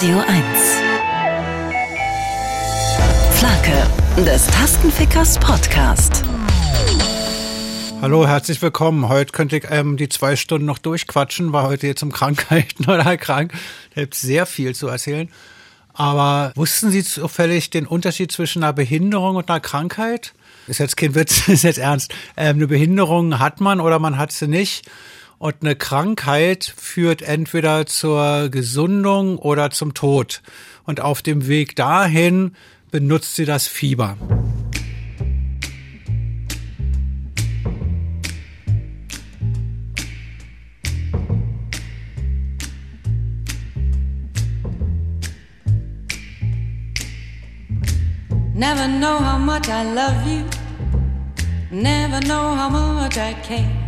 Radio 1. Flake des Tastenfickers Podcast. Hallo, herzlich willkommen. Heute könnte ich ähm, die zwei Stunden noch durchquatschen, war heute jetzt um Krankheiten oder krank. Ich habe sehr viel zu erzählen. Aber wussten Sie zufällig den Unterschied zwischen einer Behinderung und einer Krankheit? Ist jetzt kein Witz, ist jetzt ernst. Ähm, eine Behinderung hat man oder man hat sie nicht. Und eine Krankheit führt entweder zur Gesundung oder zum Tod. Und auf dem Weg dahin benutzt sie das Fieber. Never know how much I love you. Never know how much I care.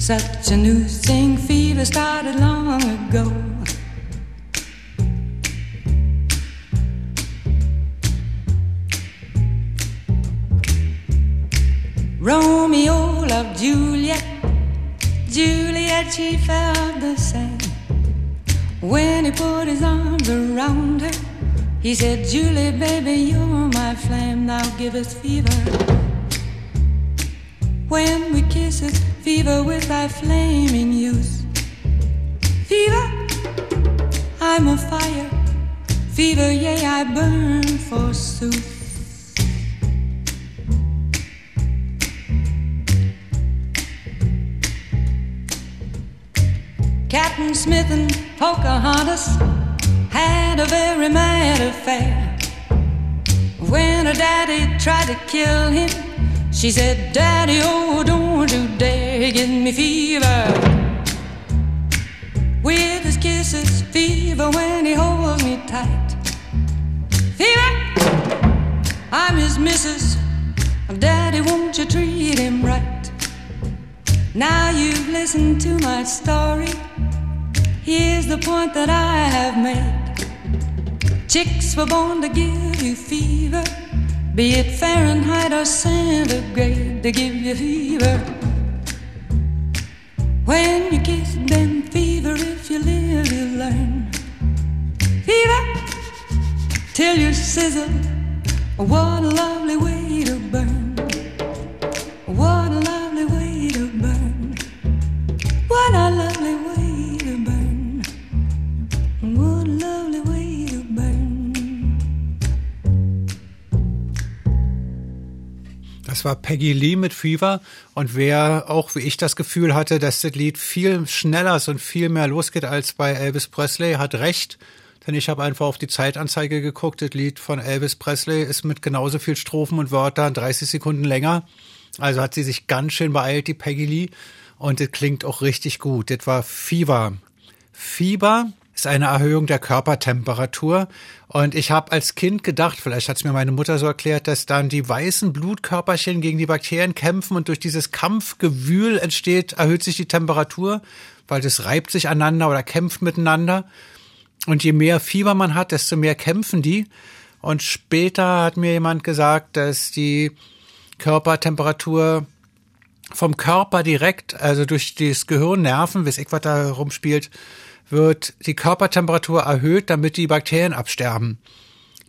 such a new thing, fever started long ago. Romeo loved Juliet, Juliet, she felt the same. When he put his arms around her, he said, Julie, baby, you're my flame, now give us fever. When we kiss it, fever with thy flaming youth. Fever, I'm a fire. Fever, yea, I burn forsooth. Captain Smith and Pocahontas had a very mad affair. When her daddy tried to kill him, she said, Daddy, oh, don't you dare give me fever. With his kisses, fever when he holds me tight. Fever, I'm his missus. Daddy, won't you treat him right? Now you've listened to my story. Here's the point that I have made. Chicks were born to give you fever, be it Fahrenheit or centigrade, they give you fever. When you kiss them, fever, if you live, you learn. Fever, till you sizzle. What a lovely way to burn. Das war Peggy Lee mit Fever. Und wer auch wie ich das Gefühl hatte, dass das Lied viel schneller ist und viel mehr losgeht als bei Elvis Presley, hat recht. Denn ich habe einfach auf die Zeitanzeige geguckt. Das Lied von Elvis Presley ist mit genauso viel Strophen und Wörtern 30 Sekunden länger. Also hat sie sich ganz schön beeilt, die Peggy Lee. Und das klingt auch richtig gut. Das war Fever. Fieber ist eine Erhöhung der Körpertemperatur. Und ich habe als Kind gedacht, vielleicht hat es mir meine Mutter so erklärt, dass dann die weißen Blutkörperchen gegen die Bakterien kämpfen und durch dieses Kampfgewühl entsteht, erhöht sich die Temperatur, weil das reibt sich aneinander oder kämpft miteinander. Und je mehr Fieber man hat, desto mehr kämpfen die. Und später hat mir jemand gesagt, dass die Körpertemperatur vom Körper direkt, also durch das Gehirnnerven, wie ich was da rumspielt, wird die Körpertemperatur erhöht, damit die Bakterien absterben.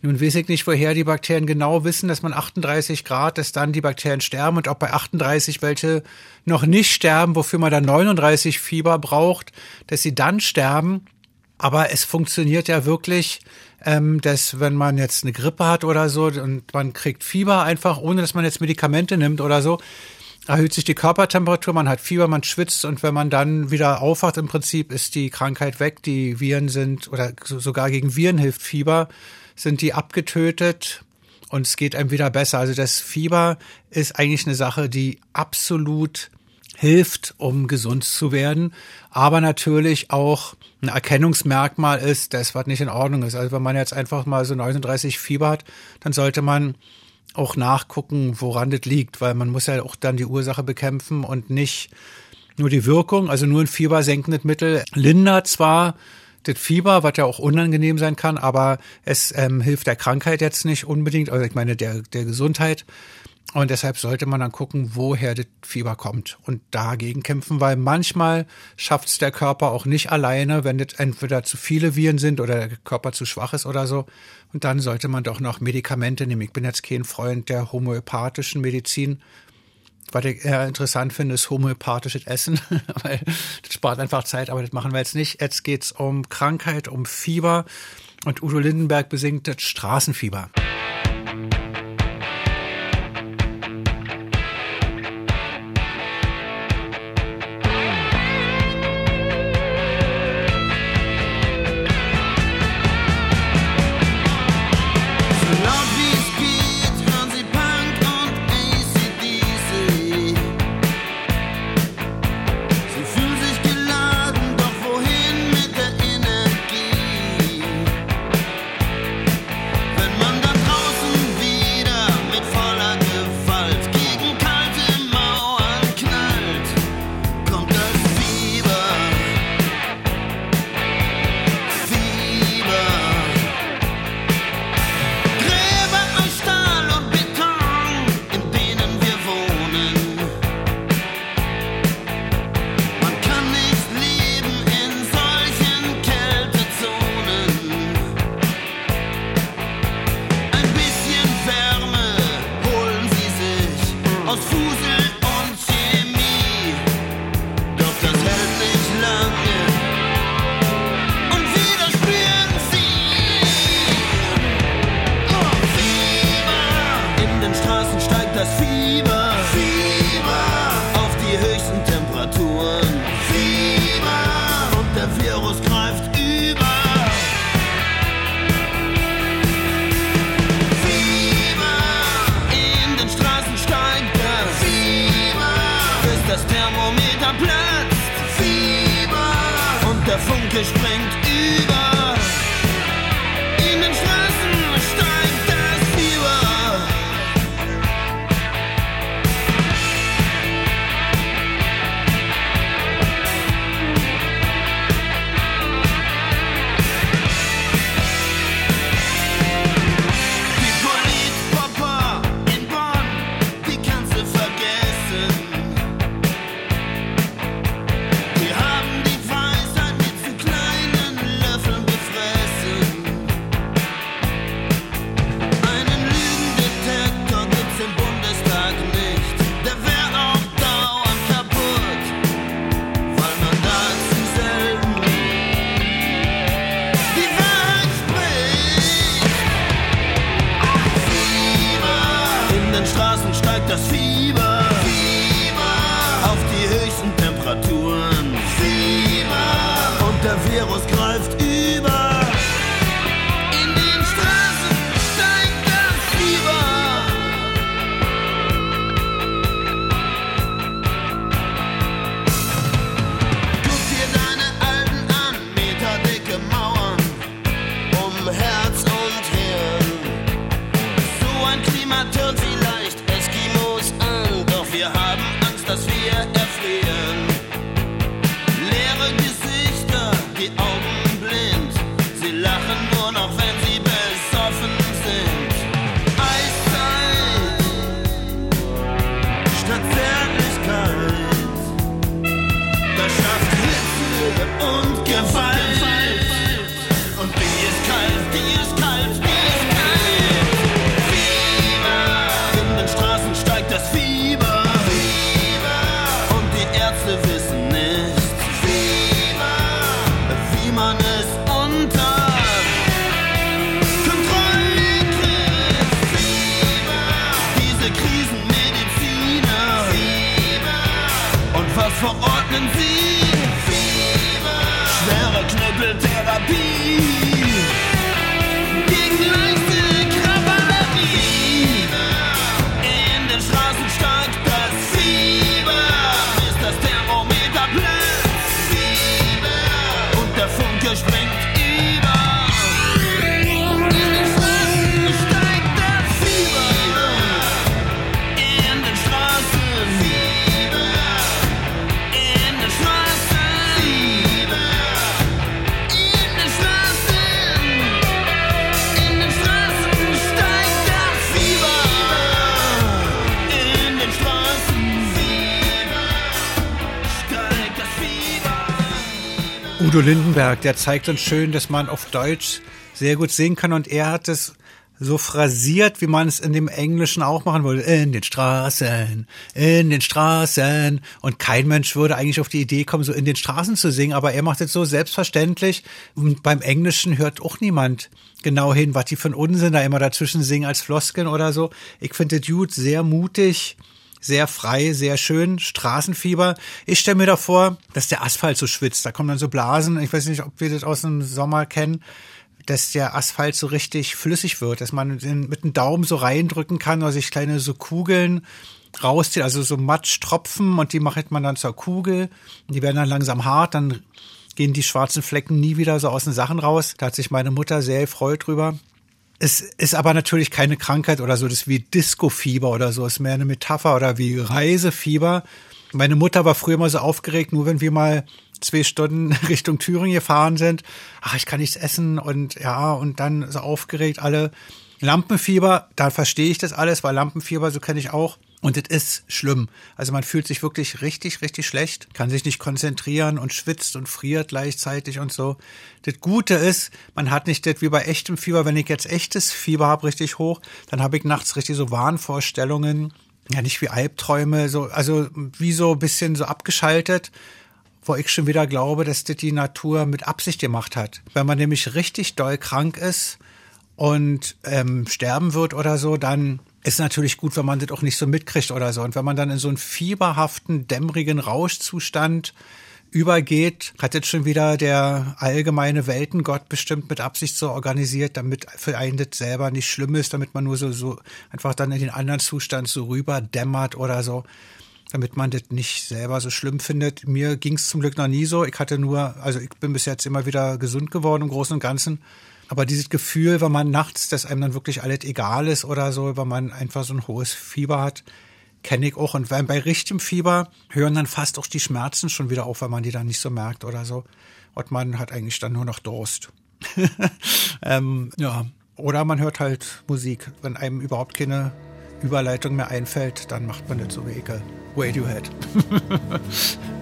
Nun weiß ich nicht, woher die Bakterien genau wissen, dass man 38 Grad, dass dann die Bakterien sterben und ob bei 38 welche noch nicht sterben, wofür man dann 39 Fieber braucht, dass sie dann sterben. Aber es funktioniert ja wirklich, ähm, dass wenn man jetzt eine Grippe hat oder so und man kriegt Fieber einfach, ohne dass man jetzt Medikamente nimmt oder so, erhöht sich die Körpertemperatur, man hat Fieber, man schwitzt und wenn man dann wieder aufwacht, im Prinzip ist die Krankheit weg, die Viren sind oder sogar gegen Viren hilft Fieber, sind die abgetötet und es geht einem wieder besser. Also das Fieber ist eigentlich eine Sache, die absolut hilft, um gesund zu werden, aber natürlich auch ein Erkennungsmerkmal ist, dass was nicht in Ordnung ist. Also wenn man jetzt einfach mal so 39 Fieber hat, dann sollte man auch nachgucken, woran das liegt, weil man muss ja auch dann die Ursache bekämpfen und nicht nur die Wirkung, also nur ein fiebersenkendes Mittel lindert zwar das Fieber, was ja auch unangenehm sein kann, aber es ähm, hilft der Krankheit jetzt nicht unbedingt, also ich meine der, der Gesundheit. Und deshalb sollte man dann gucken, woher das Fieber kommt und dagegen kämpfen, weil manchmal schafft es der Körper auch nicht alleine, wenn das entweder zu viele Viren sind oder der Körper zu schwach ist oder so. Und dann sollte man doch noch Medikamente nehmen. Ich bin jetzt kein Freund der homöopathischen Medizin. Was ich eher interessant finde, ist homöopathisches Essen, weil das spart einfach Zeit, aber das machen wir jetzt nicht. Jetzt geht's um Krankheit, um Fieber und Udo Lindenberg besingt das Straßenfieber. Udo Lindenberg, der zeigt uns schön, dass man auf Deutsch sehr gut singen kann und er hat es so phrasiert, wie man es in dem Englischen auch machen würde. In den Straßen, in den Straßen. Und kein Mensch würde eigentlich auf die Idee kommen, so in den Straßen zu singen, aber er macht es so selbstverständlich. Und beim Englischen hört auch niemand genau hin, was die für Unsinn da immer dazwischen singen als Floskeln oder so. Ich finde Dude sehr mutig sehr frei, sehr schön, Straßenfieber. Ich stelle mir da vor, dass der Asphalt so schwitzt. Da kommen dann so Blasen. Ich weiß nicht, ob wir das aus dem Sommer kennen dass der Asphalt so richtig flüssig wird, dass man mit dem Daumen so reindrücken kann oder sich kleine so Kugeln rauszieht, also so Matschtropfen und die macht man dann zur Kugel. Die werden dann langsam hart, dann gehen die schwarzen Flecken nie wieder so aus den Sachen raus. Da hat sich meine Mutter sehr gefreut drüber. Es ist aber natürlich keine Krankheit oder so, das ist wie Disco-Fieber oder so, ist mehr eine Metapher oder wie Reisefieber. Meine Mutter war früher immer so aufgeregt, nur wenn wir mal zwei Stunden Richtung Thüringen gefahren sind. Ach, ich kann nichts essen und ja, und dann so aufgeregt alle. Lampenfieber, da verstehe ich das alles, weil Lampenfieber, so kenne ich auch. Und es ist schlimm. Also man fühlt sich wirklich richtig, richtig schlecht, kann sich nicht konzentrieren und schwitzt und friert gleichzeitig und so. Das Gute ist, man hat nicht das wie bei echtem Fieber, wenn ich jetzt echtes Fieber habe, richtig hoch, dann habe ich nachts richtig so Wahnvorstellungen. Ja, nicht wie Albträume, so, also wie so ein bisschen so abgeschaltet wo ich schon wieder glaube, dass das die Natur mit Absicht gemacht hat. Wenn man nämlich richtig doll krank ist und ähm, sterben wird oder so, dann ist natürlich gut, wenn man das auch nicht so mitkriegt oder so. Und wenn man dann in so einen fieberhaften, dämmerigen Rauschzustand übergeht, hat jetzt schon wieder der allgemeine Weltengott bestimmt mit Absicht so organisiert, damit für einen das selber nicht schlimm ist, damit man nur so, so einfach dann in den anderen Zustand so rüber dämmert oder so damit man das nicht selber so schlimm findet. Mir ging es zum Glück noch nie so. Ich hatte nur, also ich bin bis jetzt immer wieder gesund geworden im Großen und Ganzen. Aber dieses Gefühl, wenn man nachts, dass einem dann wirklich alles egal ist oder so, wenn man einfach so ein hohes Fieber hat, kenne ich auch. Und bei richtigem Fieber hören dann fast auch die Schmerzen schon wieder auf, weil man die dann nicht so merkt oder so. Und man hat eigentlich dann nur noch Durst. ähm, ja. Oder man hört halt Musik. Wenn einem überhaupt keine Überleitung mehr einfällt, dann macht man das so wie Ekel. Radiohead.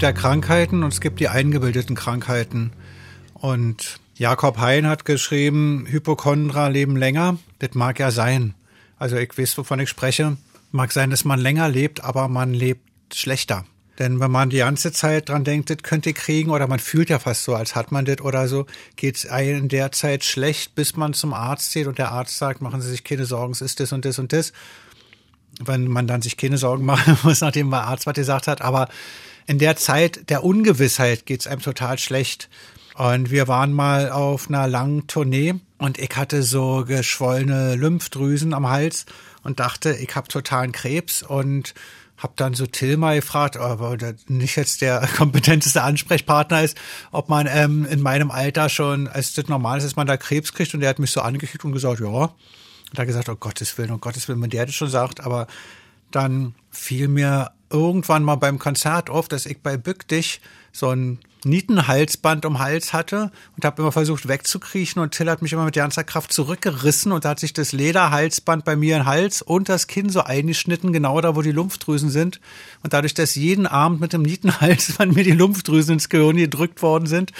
gibt ja Krankheiten und es gibt die eingebildeten Krankheiten. Und Jakob Hein hat geschrieben, Hypochondra leben länger. Das mag ja sein. Also ich weiß, wovon ich spreche. Mag sein, dass man länger lebt, aber man lebt schlechter. Denn wenn man die ganze Zeit dran denkt, das könnte ich kriegen, oder man fühlt ja fast so, als hat man das oder so, geht es einem in der Zeit schlecht, bis man zum Arzt geht und der Arzt sagt, machen Sie sich keine Sorgen, es ist das und das und das. Wenn man dann sich keine Sorgen machen muss, nachdem der Arzt was gesagt hat. Aber in der Zeit der Ungewissheit geht es einem total schlecht. Und wir waren mal auf einer langen Tournee und ich hatte so geschwollene Lymphdrüsen am Hals und dachte, ich habe totalen Krebs und habe dann so Till mal gefragt, aber nicht jetzt der kompetenteste Ansprechpartner ist, ob man ähm, in meinem Alter schon, als das normal ist, dass man da Krebs kriegt. Und der hat mich so angekickt und gesagt, ja. Und da gesagt, oh Gottes Willen, oh Gottes Willen, wenn der das schon sagt. Aber dann fiel mir irgendwann mal beim Konzert auf, dass ich bei Bück dich so ein Nietenhalsband um Hals hatte und habe immer versucht wegzukriechen und Till hat mich immer mit ganzer Kraft zurückgerissen und da hat sich das Lederhalsband bei mir in Hals und das Kinn so eingeschnitten, genau da, wo die Lymphdrüsen sind. Und dadurch, dass jeden Abend mit dem Nietenhalsband mir die Lymphdrüsen ins Gehirn gedrückt worden sind,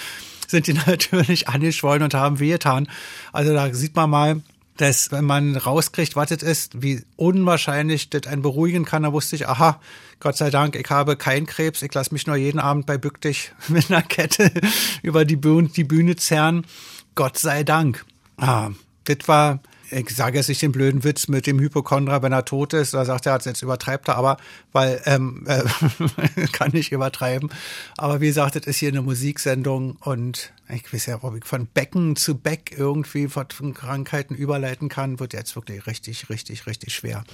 sind die natürlich angeschwollen und haben wehgetan. Also da sieht man mal, dass wenn man rauskriegt, was das ist, wie unwahrscheinlich das einen beruhigen kann, da wusste ich, aha, Gott sei Dank, ich habe keinen Krebs, ich lasse mich nur jeden Abend bei Bück dich mit einer Kette über die Bühne, die Bühne zerren. Gott sei Dank. Ah, das war ich sage jetzt nicht den blöden Witz mit dem Hypochondra, wenn er tot ist, da sagt er, jetzt übertreibt er, aber, weil, ähm, äh, kann nicht übertreiben. Aber wie gesagt, das ist hier eine Musiksendung und ich weiß ja, ob ich von Becken zu Beck irgendwie von Krankheiten überleiten kann, wird jetzt wirklich richtig, richtig, richtig schwer.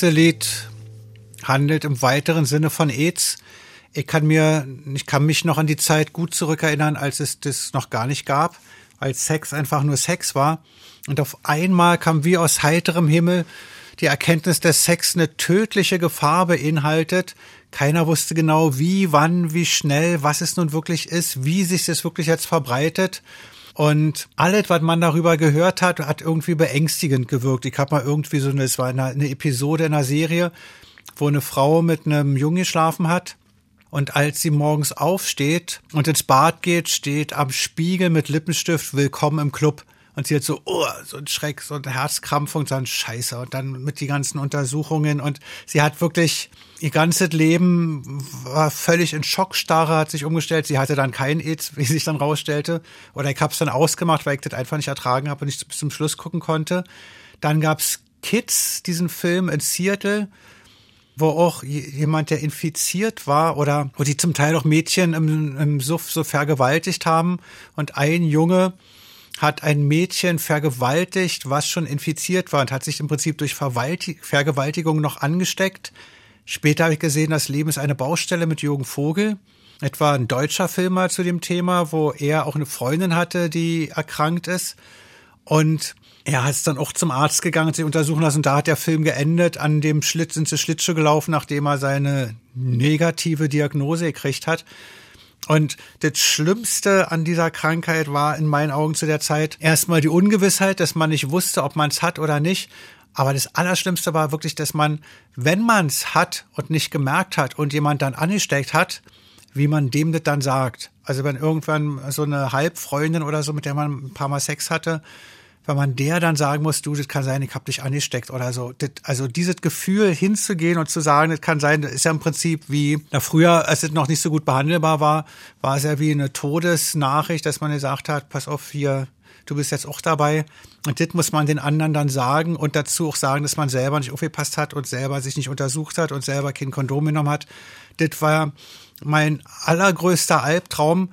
Nächste Lied handelt im weiteren Sinne von AIDS. Ich kann mir, ich kann mich noch an die Zeit gut zurückerinnern, als es das noch gar nicht gab, als Sex einfach nur Sex war. Und auf einmal kam wie aus heiterem Himmel die Erkenntnis, dass Sex eine tödliche Gefahr beinhaltet. Keiner wusste genau, wie, wann, wie schnell, was es nun wirklich ist, wie sich das wirklich jetzt verbreitet. Und alles, was man darüber gehört hat, hat irgendwie beängstigend gewirkt. Ich habe mal irgendwie so eine, es war eine, eine Episode in einer Serie, wo eine Frau mit einem Jungen geschlafen hat. Und als sie morgens aufsteht und ins Bad geht, steht am Spiegel mit Lippenstift Willkommen im Club. Und sie hat so, oh, so ein Schreck, so ein Herzkrampf und so ein Scheiße. Und dann mit die ganzen Untersuchungen. Und sie hat wirklich, ihr ganzes Leben war völlig in Schockstarre, hat sich umgestellt. Sie hatte dann kein AIDS, wie sich dann rausstellte. Oder ich habe es dann ausgemacht, weil ich das einfach nicht ertragen habe und nicht bis zum Schluss gucken konnte. Dann gab's Kids, diesen Film in Seattle wo auch jemand, der infiziert war oder wo die zum Teil auch Mädchen im, im Suff so vergewaltigt haben und ein Junge hat ein Mädchen vergewaltigt, was schon infiziert war und hat sich im Prinzip durch Vergewaltigung noch angesteckt. Später habe ich gesehen, das Leben ist eine Baustelle mit Jürgen Vogel. Etwa ein deutscher Filmer zu dem Thema, wo er auch eine Freundin hatte, die erkrankt ist. Und er ist dann auch zum Arzt gegangen und sich untersuchen lassen. Da hat der Film geendet. An dem Schlitz sind sie Schlittschuh gelaufen, nachdem er seine negative Diagnose gekriegt hat. Und das Schlimmste an dieser Krankheit war in meinen Augen zu der Zeit erstmal die Ungewissheit, dass man nicht wusste, ob man es hat oder nicht. Aber das Allerschlimmste war wirklich, dass man, wenn man es hat und nicht gemerkt hat und jemand dann angesteckt hat, wie man dem das dann sagt. Also wenn irgendwann so eine Halbfreundin oder so, mit der man ein paar Mal Sex hatte, wenn man der dann sagen muss, du, das kann sein, ich hab dich angesteckt oder so. Das, also dieses Gefühl hinzugehen und zu sagen, das kann sein, das ist ja im Prinzip wie, na früher, als es noch nicht so gut behandelbar war, war es ja wie eine Todesnachricht, dass man gesagt hat, pass auf hier, du bist jetzt auch dabei. Und das muss man den anderen dann sagen und dazu auch sagen, dass man selber nicht aufgepasst hat und selber sich nicht untersucht hat und selber kein Kondom genommen hat. Das war mein allergrößter Albtraum,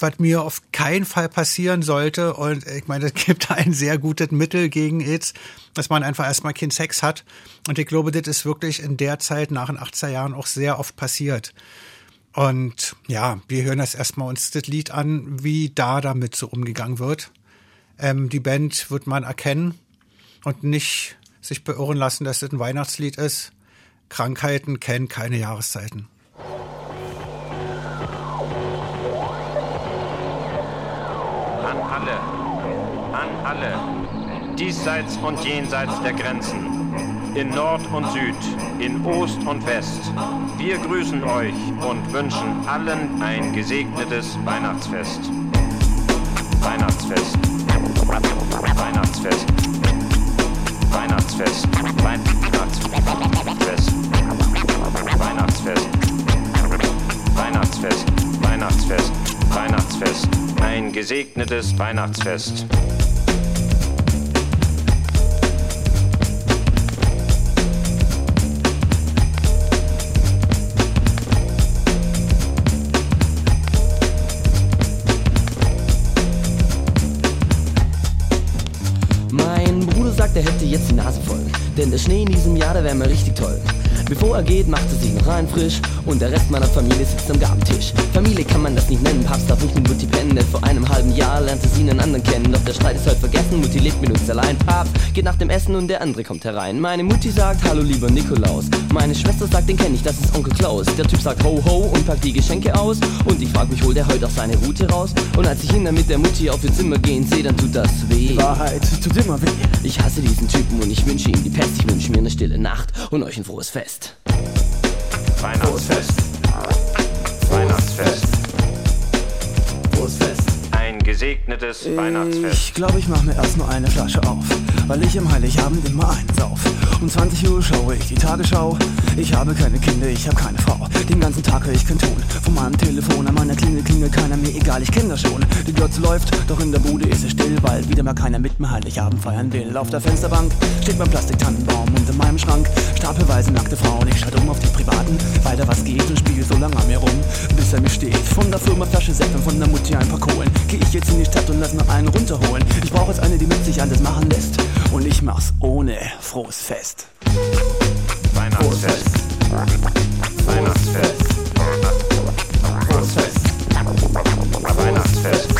was mir auf keinen Fall passieren sollte. Und ich meine, es gibt ein sehr gutes Mittel gegen AIDS, dass man einfach erstmal keinen Sex hat. Und ich glaube, das ist wirklich in der Zeit nach den 80er Jahren auch sehr oft passiert. Und ja, wir hören das erstmal uns das Lied an, wie da damit so umgegangen wird. Ähm, die Band wird man erkennen und nicht sich beirren lassen, dass das ein Weihnachtslied ist. Krankheiten kennen keine Jahreszeiten. Alle, diesseits und jenseits der Grenzen, in Nord und Süd, in Ost und West. Wir grüßen euch und wünschen allen ein gesegnetes Weihnachtsfest. Weihnachtsfest. Weihnachtsfest. Weihnachtsfest. Weihnachtsfest. Weihnachtsfest. Weihnachtsfest. Weihnachtsfest. Weihnachtsfest. Ein gesegnetes Weihnachtsfest. Der hätte jetzt die Nase voll. Denn der Schnee in diesem Jahr, der wäre mal richtig toll. Bevor er geht, macht er sich noch rein frisch und der Rest meiner Familie sitzt am Gabentisch. Familie kann man das nicht nennen, Papst darf nicht mit Mutti pennen, vor einem halben Jahr lernte sie einen anderen kennen. Doch der Streit ist halt vergessen, Mutti lebt mit uns allein. Papst geht nach dem Essen und der andere kommt herein. Meine Mutti sagt, hallo lieber Nikolaus. Meine Schwester sagt, den kenn ich, das ist Onkel Klaus. Der Typ sagt ho ho und packt die Geschenke aus. Und ich frag mich, holt er heute auch seine Route raus? Und als ich ihn dann mit der Mutti auf ihr Zimmer gehen sehe, dann tut das weh. Die Wahrheit tut immer weh. Ich hasse diesen Typen und ich wünsche ihm die Pest. Ich wünsche mir eine stille Nacht und euch ein frohes Fest. Weihnachtsfest. Weihnachtsfest. Frohes Fest. Ein gesegnetes Weihnachtsfest. Ich glaube, ich mache mir erst nur eine Flasche auf. Weil ich am Heiligabend immer einsauf. Um 20 Uhr schaue ich die Tagesschau. Ich habe keine Kinder, ich habe keine Frau. Den ganzen Tag höre ich kein Ton. Von meinem Telefon an meiner Klingel klingelt keiner mir, egal, ich kenne das schon. Die Glotze läuft, doch in der Bude ist es still, weil wieder mal keiner mit mir Heiligabend feiern will. Auf der Fensterbank steht mein Plastiktannenbaum und in meinem Schrank stapelweise nackte Frauen. Ich schalte um auf die Privaten, weil da was geht und spiele so lange an mir rum, bis er mir steht. Von der Firma Flasche Sekt und von der Mutti ein paar Kohlen. Geh ich jetzt in die Stadt und lass mir einen runterholen. Ich brauche jetzt eine, die mit sich alles machen lässt. Und ich mach's ohne frohes Fest. Weihnachtsfest. Weihnachtsfest. Frohes Fest. Weihnachtsfest. Weihnachtsfest.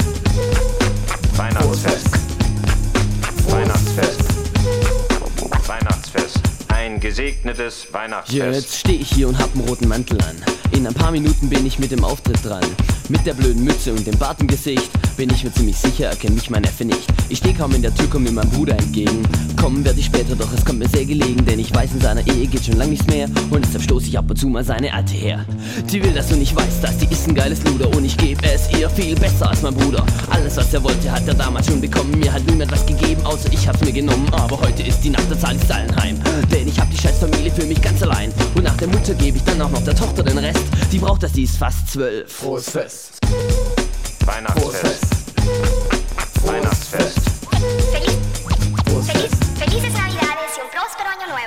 Gesegnetes Weihnachtsfest. Jetzt stehe ich hier und hab einen roten Mantel an. In ein paar Minuten bin ich mit dem Auftritt dran. Mit der blöden Mütze und dem Bart im Gesicht bin ich mir ziemlich sicher, erkennt mich mein Neffe nicht. Ich stehe kaum in der Tür, komm mir mein Bruder entgegen. Kommen werde ich später, doch es kommt mir sehr gelegen, denn ich weiß, in seiner Ehe geht schon lang nichts mehr. Und deshalb stoße ich ab und zu mal seine Alte her. Die will, dass du nicht weißt, dass die ist ein geiles Luder und ich gebe es ihr viel besser als mein Bruder. Alles, was er wollte, hat er damals schon bekommen. Mir hat niemand was gegeben, außer ich hab's mir genommen. Aber heute ist die Nacht, da zahl ich's allen. Denn ich hab die scheiß Familie für mich ganz allein. Und nach der Mutter gebe ich dann auch noch der Tochter den Rest. Die braucht das, die ist fast zwölf. Frohes Fest. Weihnachtsfest. Weihnachtsfest.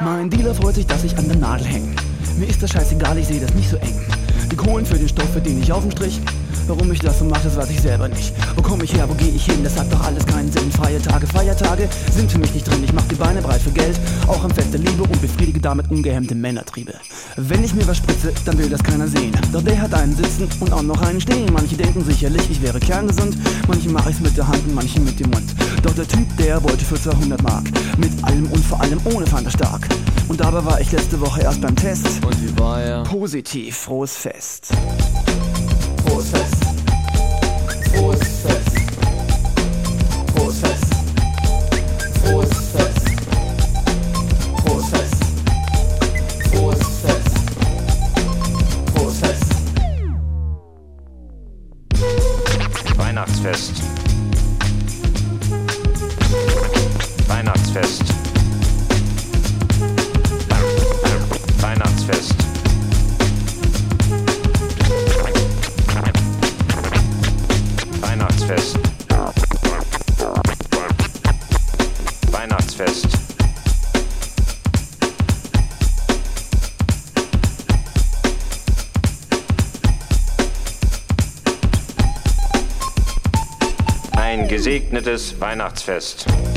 Mein Dealer freut sich, dass ich an der Nadel hänge. Mir ist das scheißegal, ich sehe das nicht so eng. Die Kohlen für den Stoff verdiene ich auf dem Strich. Warum ich das so mache, das weiß ich selber nicht. Wo komme ich her, wo gehe ich hin, das hat doch alles keinen Sinn. Freie Tage, Feiertage sind für mich nicht drin. Ich mach die Beine breit für Geld, auch am Fest der Liebe und befriedige damit ungehemmte Männertriebe. Wenn ich mir was spritze, dann will das keiner sehen. Doch der hat einen sitzen und auch noch einen stehen. Manche denken sicherlich, ich wäre kerngesund. Manche mache ich's mit der Hand und manche mit dem Mund. Doch der Typ, der wollte für 200 Mark. Mit allem und vor allem ohne Fanta stark. Und dabei war ich letzte Woche erst beim Test. Und wie war er? Positiv, frohes Fest. Frohes Fest. Frohes gesegnetes Weihnachtsfest.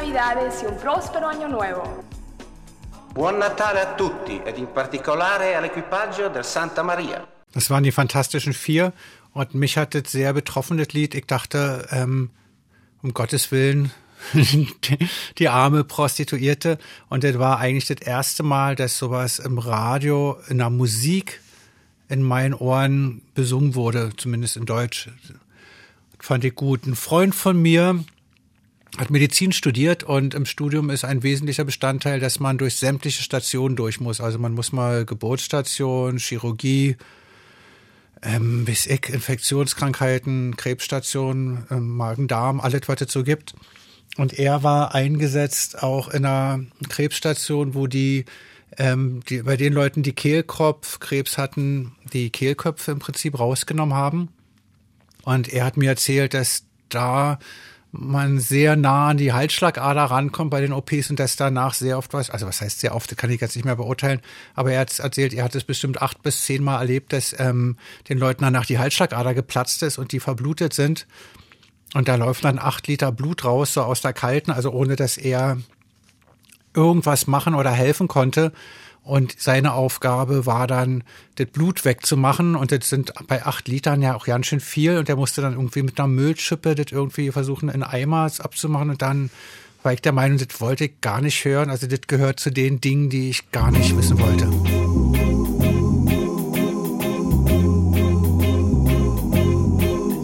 Navidades y un próspero año nuevo. Buon Natale a tutti ed in particolare all'equipaggio del Santa Maria. Das waren die Fantastischen Vier und mich hat das sehr betroffen, das Lied. Ich dachte, ähm, um Gottes Willen, die, die arme Prostituierte. Und das war eigentlich das erste Mal, dass sowas im Radio, in der Musik in meinen Ohren besungen wurde, zumindest in Deutsch. Das fand ich gut. Ein Freund von mir hat Medizin studiert und im Studium ist ein wesentlicher Bestandteil, dass man durch sämtliche Stationen durch muss. Also man muss mal Geburtsstation, Chirurgie, ähm, weiß ich, Infektionskrankheiten, Krebsstation, ähm, Magen-Darm, alles, was es so gibt. Und er war eingesetzt auch in einer Krebsstation, wo die, ähm, die bei den Leuten, die Kehlkopfkrebs hatten, die Kehlköpfe im Prinzip rausgenommen haben Und er hat mir erzählt, dass da man sehr nah an die Halsschlagader rankommt bei den OPs und dass danach sehr oft was, also was heißt sehr oft, das kann ich jetzt nicht mehr beurteilen, aber er hat erzählt, er hat es bestimmt acht bis zehn Mal erlebt, dass ähm, den Leuten danach die Halsschlagader geplatzt ist und die verblutet sind. Und da läuft dann acht Liter Blut raus, so aus der kalten, also ohne dass er irgendwas machen oder helfen konnte. Und seine Aufgabe war dann, das Blut wegzumachen. Und das sind bei acht Litern ja auch ganz schön viel. Und er musste dann irgendwie mit einer Müllschippe das irgendwie versuchen, in Eimer abzumachen. Und dann war ich der Meinung, das wollte ich gar nicht hören. Also das gehört zu den Dingen, die ich gar nicht wissen wollte.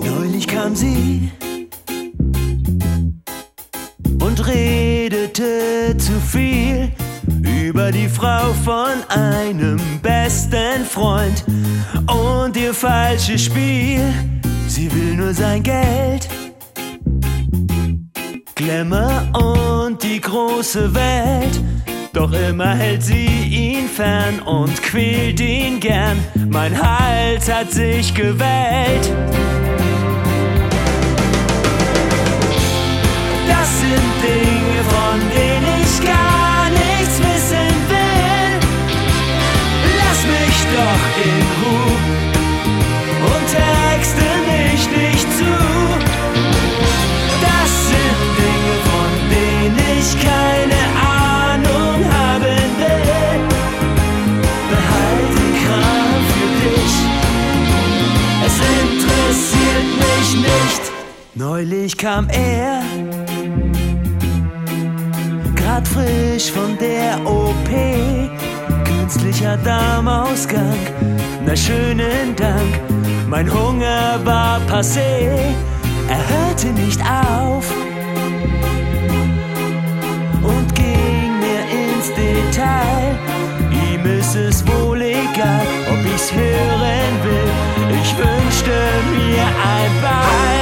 Neulich kam sie und redete zu viel über die Frau von einem besten Freund und ihr falsches Spiel. Sie will nur sein Geld, Glamour und die große Welt. Doch immer hält sie ihn fern und quält ihn gern. Mein Hals hat sich gewählt. Das sind Dinge, von denen doch in Ruhe und texte mich nicht zu. Das sind Dinge, von denen ich keine Ahnung haben will. Behalt den Kram für dich. Es interessiert mich nicht. Neulich kam er grad frisch von der OP. Künstlicher Darmausgang, na schönen Dank. Mein Hunger war passé, er hörte nicht auf und ging mir ins Detail. Ihm ist es wohl egal, ob ich's hören will. Ich wünschte mir ein Bein.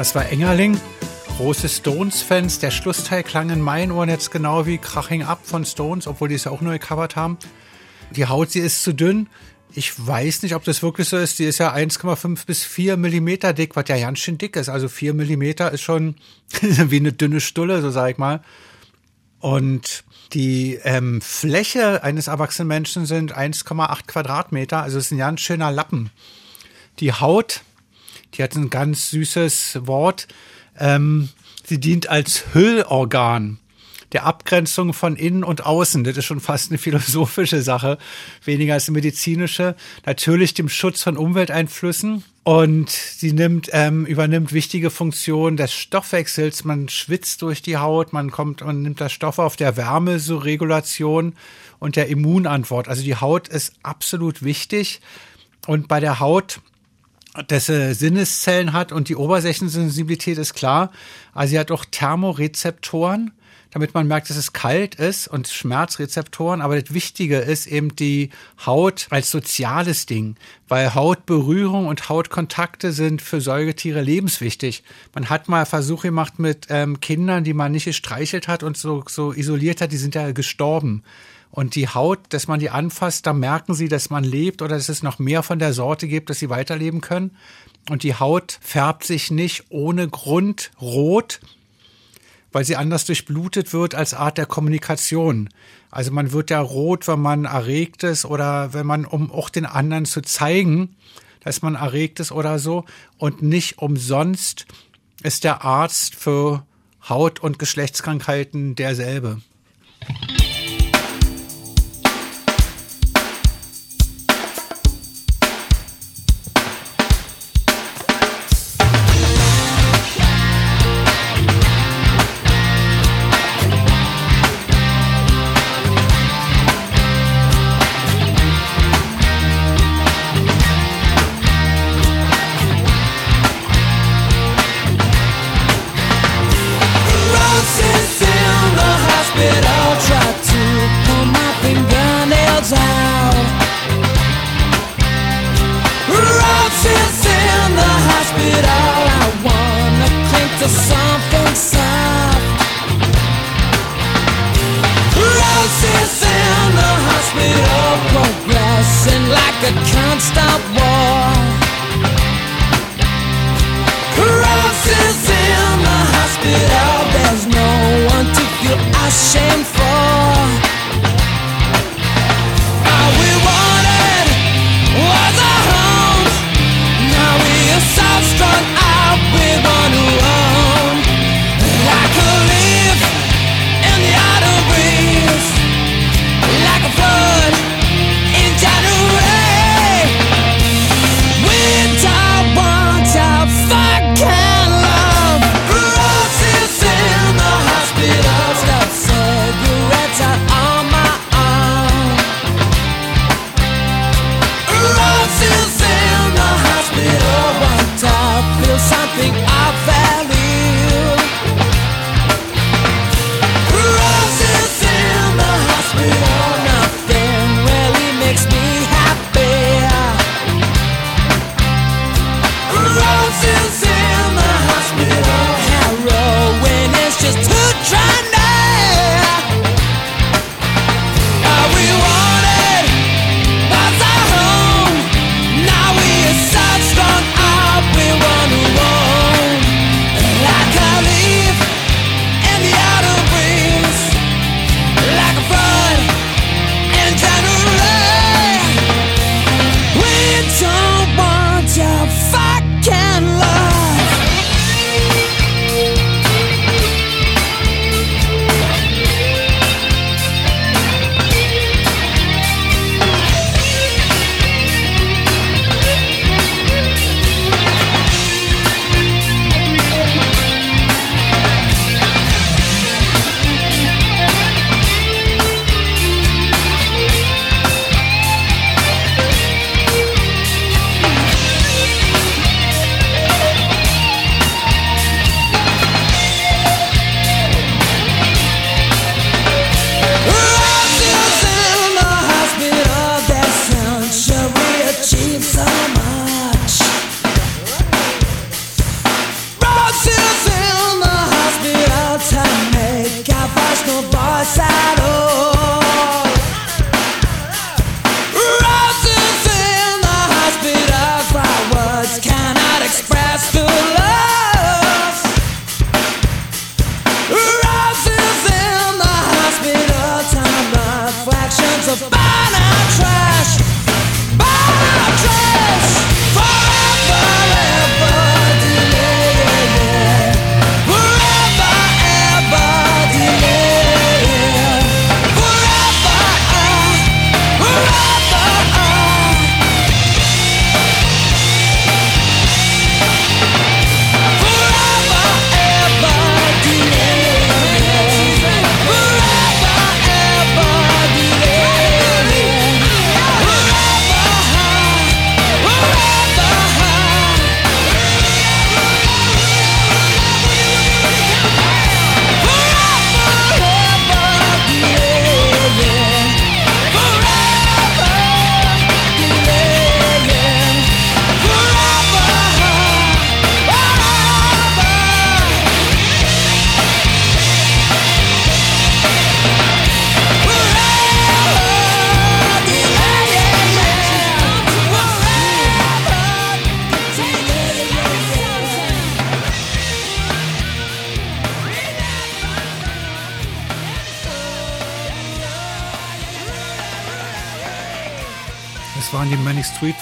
Das war Engerling. Große Stones-Fans. Der Schlussteil klang in meinen Ohren jetzt genau wie Craching Up von Stones, obwohl die es ja auch neu gecovert haben. Die Haut, sie ist zu dünn. Ich weiß nicht, ob das wirklich so ist. Die ist ja 1,5 bis 4 Millimeter dick, was ja ganz schön dick ist. Also 4 Millimeter ist schon wie eine dünne Stulle, so sag ich mal. Und die ähm, Fläche eines erwachsenen Menschen sind 1,8 Quadratmeter. Also es ist ein ganz schöner Lappen. Die Haut die hat ein ganz süßes Wort. Ähm, sie dient als Hüllorgan der Abgrenzung von innen und außen. Das ist schon fast eine philosophische Sache, weniger als eine medizinische. Natürlich dem Schutz von Umwelteinflüssen. Und sie nimmt, ähm, übernimmt wichtige Funktionen des Stoffwechsels. Man schwitzt durch die Haut, man kommt und nimmt das Stoff auf der Wärme, so Regulation und der Immunantwort. Also die Haut ist absolut wichtig. Und bei der Haut dass sie Sinneszellen hat und die Oberflächensensibilität ist klar. Also sie hat auch Thermorezeptoren damit man merkt, dass es kalt ist und Schmerzrezeptoren. Aber das Wichtige ist eben die Haut als soziales Ding, weil Hautberührung und Hautkontakte sind für Säugetiere lebenswichtig. Man hat mal Versuche gemacht mit ähm, Kindern, die man nicht gestreichelt hat und so, so isoliert hat, die sind ja gestorben. Und die Haut, dass man die anfasst, da merken sie, dass man lebt oder dass es noch mehr von der Sorte gibt, dass sie weiterleben können. Und die Haut färbt sich nicht ohne Grund rot, weil sie anders durchblutet wird als Art der Kommunikation. Also man wird ja rot, wenn man erregt ist oder wenn man, um auch den anderen zu zeigen, dass man erregt ist oder so. Und nicht umsonst ist der Arzt für Haut- und Geschlechtskrankheiten derselbe.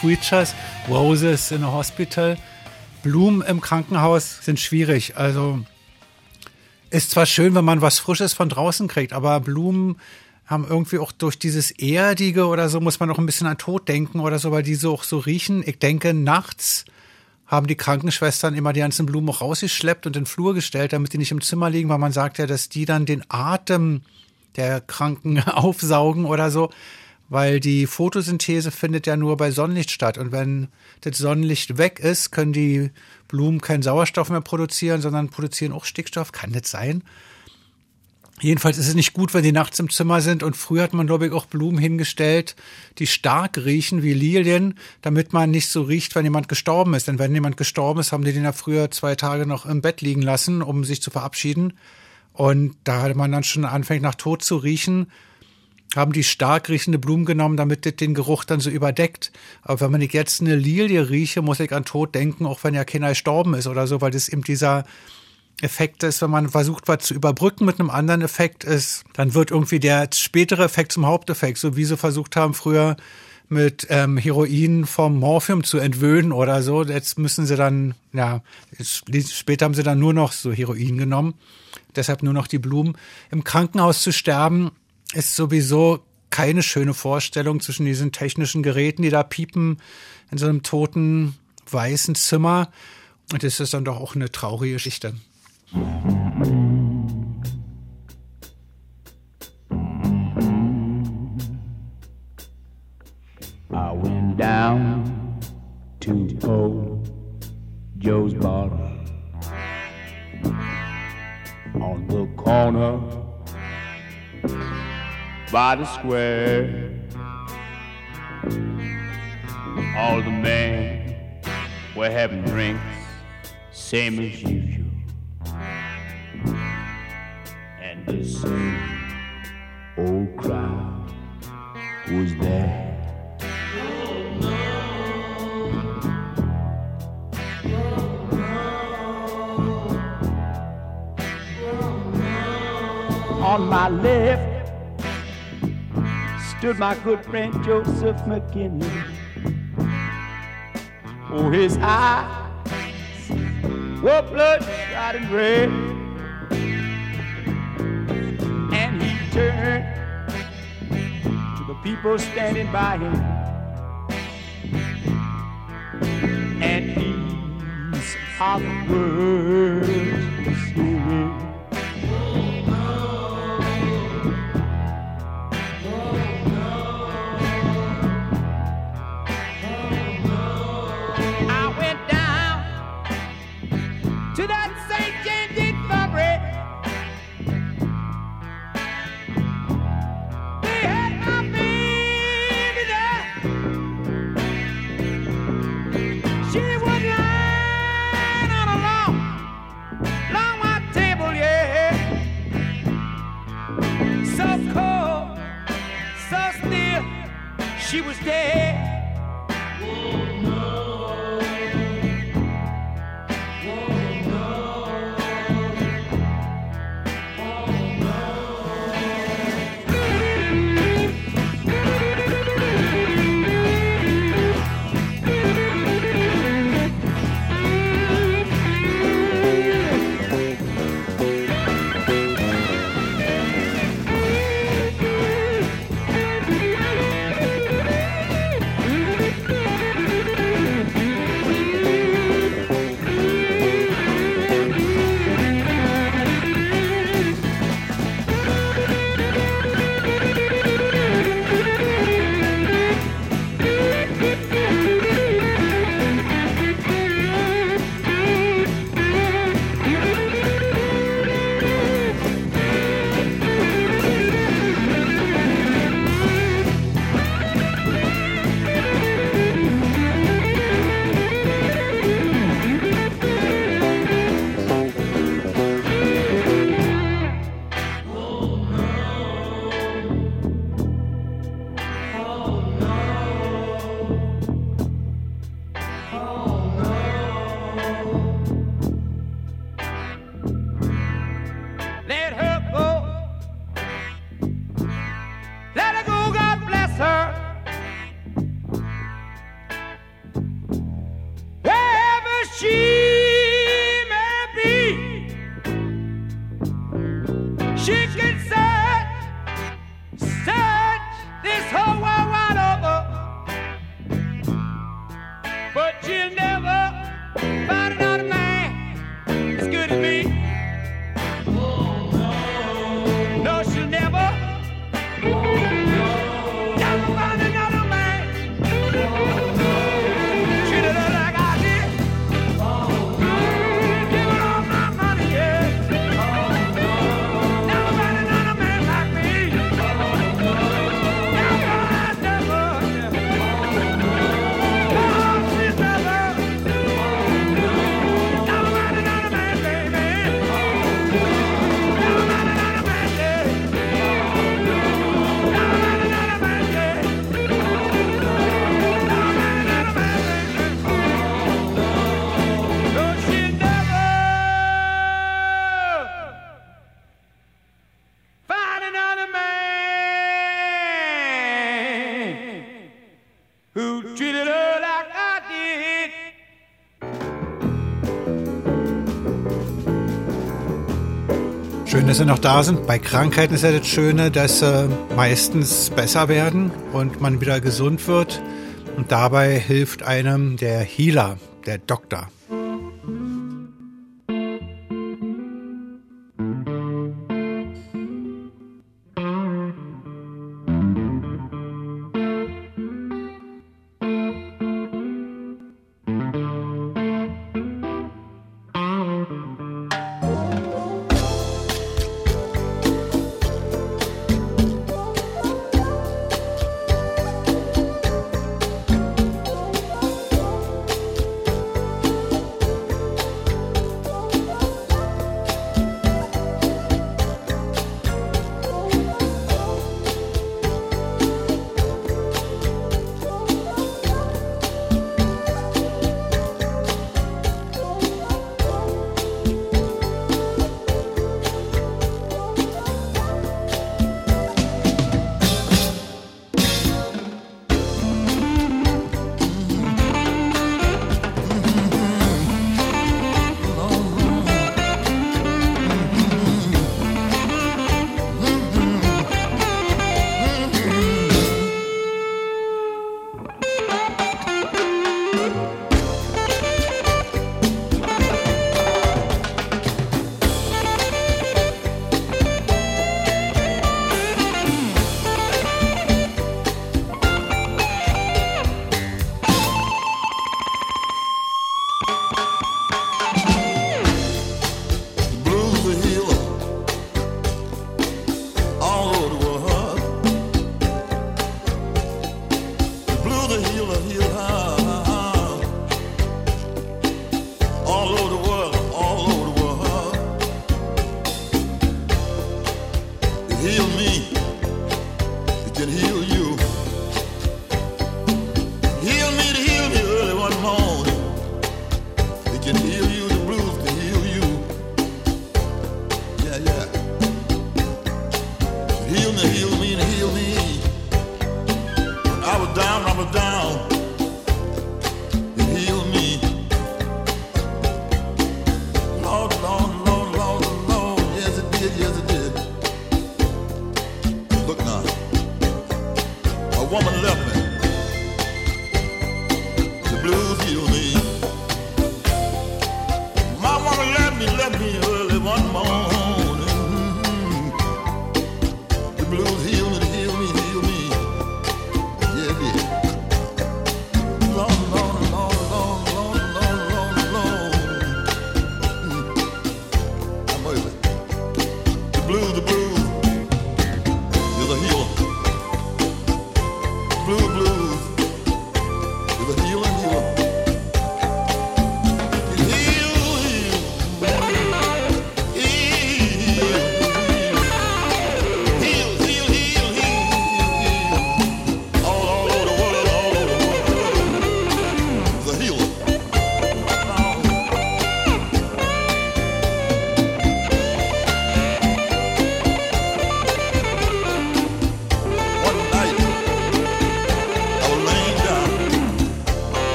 Preachers, Roses in a Hospital. Blumen im Krankenhaus sind schwierig. Also ist zwar schön, wenn man was Frisches von draußen kriegt, aber Blumen haben irgendwie auch durch dieses Erdige oder so, muss man auch ein bisschen an Tod denken oder so, weil die so auch so riechen. Ich denke, nachts haben die Krankenschwestern immer die ganzen Blumen auch rausgeschleppt und in den Flur gestellt, damit die nicht im Zimmer liegen, weil man sagt ja, dass die dann den Atem der Kranken aufsaugen oder so, weil die Photosynthese findet ja nur bei Sonnenlicht statt und wenn das Sonnenlicht weg ist, können die Blumen keinen Sauerstoff mehr produzieren, sondern produzieren auch Stickstoff, kann das sein? Jedenfalls ist es nicht gut, wenn die nachts im Zimmer sind. Und früher hat man, glaube ich, auch Blumen hingestellt, die stark riechen wie Lilien, damit man nicht so riecht, wenn jemand gestorben ist. Denn wenn jemand gestorben ist, haben die den ja früher zwei Tage noch im Bett liegen lassen, um sich zu verabschieden. Und da hatte man dann schon anfängt nach Tod zu riechen, haben die stark riechende Blumen genommen, damit das den Geruch dann so überdeckt. Aber wenn man jetzt eine Lilie rieche, muss ich an Tod denken, auch wenn ja keiner gestorben ist oder so, weil das eben dieser Effekt ist, wenn man versucht, was zu überbrücken mit einem anderen Effekt ist, dann wird irgendwie der spätere Effekt zum Haupteffekt, so wie sie versucht haben, früher mit ähm, Heroin vom Morphium zu entwöhnen oder so. Jetzt müssen sie dann, ja, später haben sie dann nur noch so Heroin genommen, deshalb nur noch die Blumen. Im Krankenhaus zu sterben ist sowieso keine schöne Vorstellung zwischen diesen technischen Geräten, die da piepen in so einem toten weißen Zimmer. Und das ist dann doch auch eine traurige Geschichte. I went down to old Joe's bar on the corner by the square. All the men were having drinks, same as usual. And the same old crowd was there. On my left stood my good friend Joseph McKinley. Oh, his eyes were bloodshot and red. And he turned to the people standing by him. And he's hollered words to say. She was dead. Ergebnisse noch da sind. Bei Krankheiten ist ja das Schöne, dass sie meistens besser werden und man wieder gesund wird. Und dabei hilft einem der Healer, der Doktor.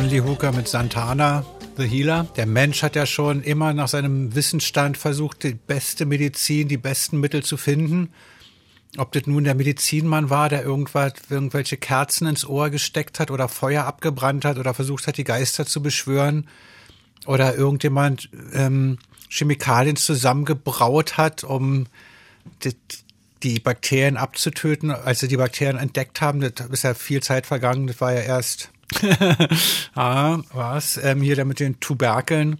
John Lee Hooker mit Santana, The Healer. Der Mensch hat ja schon immer nach seinem Wissensstand versucht, die beste Medizin, die besten Mittel zu finden. Ob das nun der Medizinmann war, der irgendwelche Kerzen ins Ohr gesteckt hat oder Feuer abgebrannt hat oder versucht hat, die Geister zu beschwören. Oder irgendjemand ähm, Chemikalien zusammengebraut hat, um die, die Bakterien abzutöten. Als sie die Bakterien entdeckt haben, das ist ja viel Zeit vergangen, das war ja erst ah, was? Ähm, hier da mit den Tuberkeln.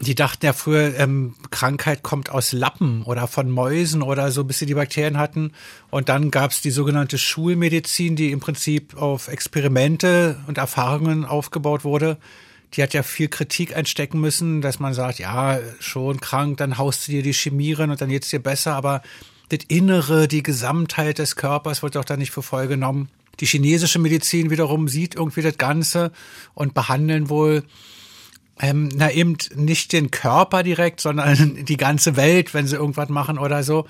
Die dachten ja früher, ähm, Krankheit kommt aus Lappen oder von Mäusen oder so, bis sie die Bakterien hatten. Und dann gab's die sogenannte Schulmedizin, die im Prinzip auf Experimente und Erfahrungen aufgebaut wurde. Die hat ja viel Kritik einstecken müssen, dass man sagt, ja, schon krank, dann haust du dir die Chemie rein und dann geht's dir besser. Aber das Innere, die Gesamtheit des Körpers wird doch da nicht für voll genommen. Die chinesische Medizin wiederum sieht irgendwie das Ganze und behandeln wohl ähm, na eben nicht den Körper direkt, sondern die ganze Welt, wenn sie irgendwas machen oder so.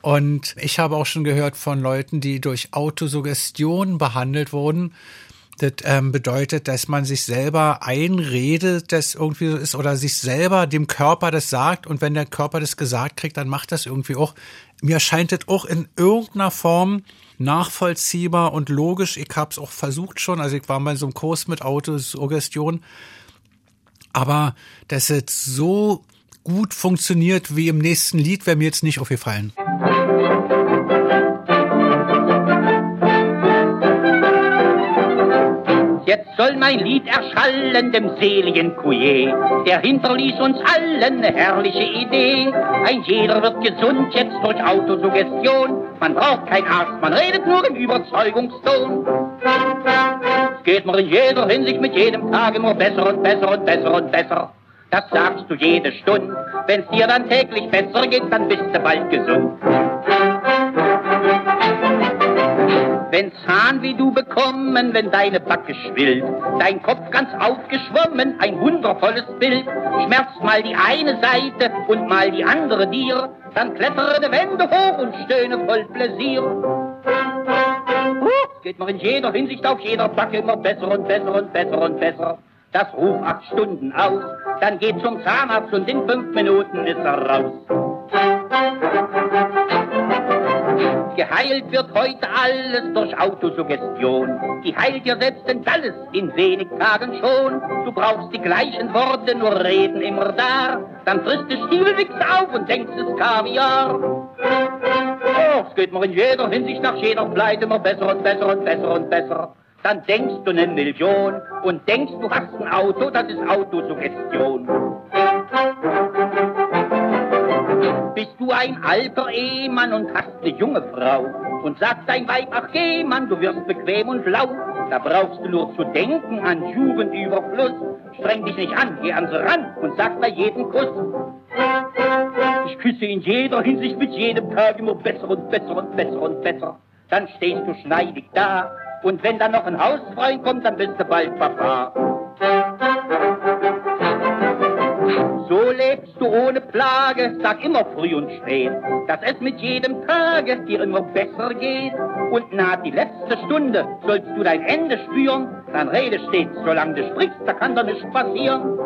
Und ich habe auch schon gehört von Leuten, die durch Autosuggestion behandelt wurden. Das ähm, bedeutet, dass man sich selber einredet, dass irgendwie so ist, oder sich selber dem Körper das sagt. Und wenn der Körper das gesagt kriegt, dann macht das irgendwie auch. Mir scheint das auch in irgendeiner Form nachvollziehbar und logisch. Ich habe es auch versucht schon. Also ich war mal in so einem Kurs mit Autosuggestion. Aber dass es so gut funktioniert wie im nächsten Lied, wäre mir jetzt nicht aufgefallen. Jetzt soll mein Lied erschallen dem seligen Couillet. Der hinterließ uns allen eine herrliche Idee. Ein jeder wird gesund jetzt durch Autosuggestion. Man braucht kein Arzt, man redet nur im Überzeugungston. Geht mir in jeder Hinsicht mit jedem Tag immer besser und besser und besser und besser. Das sagst du jede Stunde. Wenn's dir dann täglich besser geht, dann bist du bald gesund. Wenn Zahn wie du bekommen, wenn deine Backe schwillt, dein Kopf ganz aufgeschwommen, ein wundervolles Bild, schmerzt mal die eine Seite und mal die andere dir, dann klettere die Wände hoch und stöhne voll Pläsier. Es geht mir in jeder Hinsicht auf jeder Backe immer besser und besser und besser und besser. Das ruft acht Stunden aus, dann geht zum Zahnarzt und in fünf Minuten ist er raus. Geheilt wird heute alles durch Autosuggestion. Die heilt dir selbst den Dalles in wenig Tagen schon. Du brauchst die gleichen Worte, nur reden immer da. Dann frisst du Stiefelwichs auf und denkst es Kaviar. Oh, es geht mir in jeder Hinsicht nach jeder Pleite immer besser und besser und besser und besser. Dann denkst du eine Million und denkst, du hast ein Auto, das ist Autosuggestion. Bist du ein alter Ehemann und hast eine junge Frau und sagt dein Weib, ach geh Mann, du wirst bequem und lau, da brauchst du nur zu denken an Jugendüberfluss. Streng dich nicht an, geh ans Rand und sag bei jedem Kuss. Ich küsse in jeder Hinsicht mit jedem Tag immer besser und besser und besser und besser. Dann stehst du schneidig da und wenn dann noch ein Hausfreund kommt, dann bist du bald Papa. So lebst du ohne Plage, sag immer früh und spät, dass es mit jedem Tage dir immer besser geht. Und naht die letzte Stunde, sollst du dein Ende spüren, dann rede stets, solange du sprichst, da kann doch nichts passieren.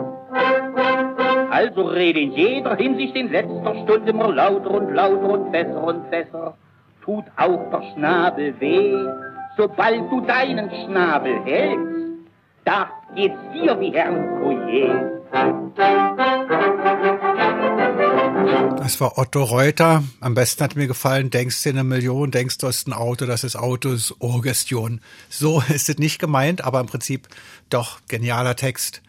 Also rede in jeder Hinsicht in letzter Stunde immer lauter und lauter und besser und besser. Tut auch der Schnabel weh, sobald du deinen Schnabel hältst. Da geht's dir wie Herrn Couillet. Das war Otto Reuter. Am besten hat mir gefallen, denkst du eine Million, denkst du hast ein Auto, das ist Autos, Urgestion. So ist es nicht gemeint, aber im Prinzip doch genialer Text.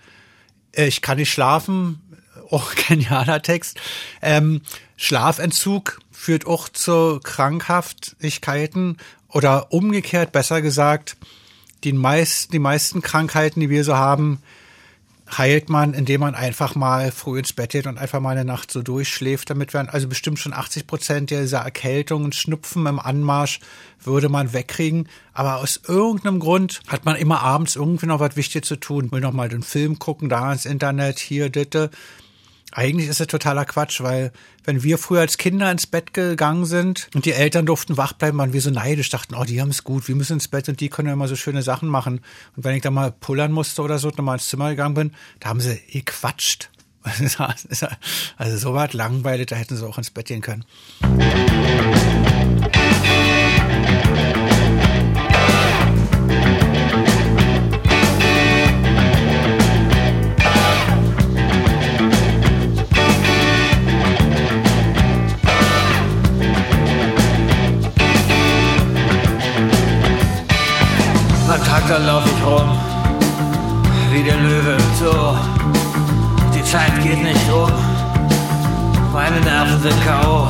Ich kann nicht schlafen, auch genialer Text. Ähm, Schlafentzug führt auch zu Krankhaftigkeiten oder umgekehrt, besser gesagt, die meisten, die meisten Krankheiten, die wir so haben, heilt man, indem man einfach mal früh ins Bett geht und einfach mal eine Nacht so durchschläft, damit wir also bestimmt schon 80 Prozent dieser Erkältungen, Schnupfen im Anmarsch würde man wegkriegen. Aber aus irgendeinem Grund hat man immer abends irgendwie noch was Wichtiges zu tun. Will noch mal den Film gucken, da ins Internet, hier, ditte. Eigentlich ist es totaler Quatsch, weil wenn wir früher als Kinder ins Bett gegangen sind und die Eltern durften wach bleiben, waren wir so neidisch, dachten, oh, die haben es gut, wir müssen ins Bett und die können ja immer so schöne Sachen machen. Und wenn ich dann mal pullern musste oder so, nochmal ins Zimmer gegangen bin, da haben sie gequatscht. Also so was langweilig, da hätten sie auch ins Bett gehen können. Am Da lauf ich rum, wie der Löwe im Zoo. Die Zeit geht nicht um, meine Nerven sind K.O.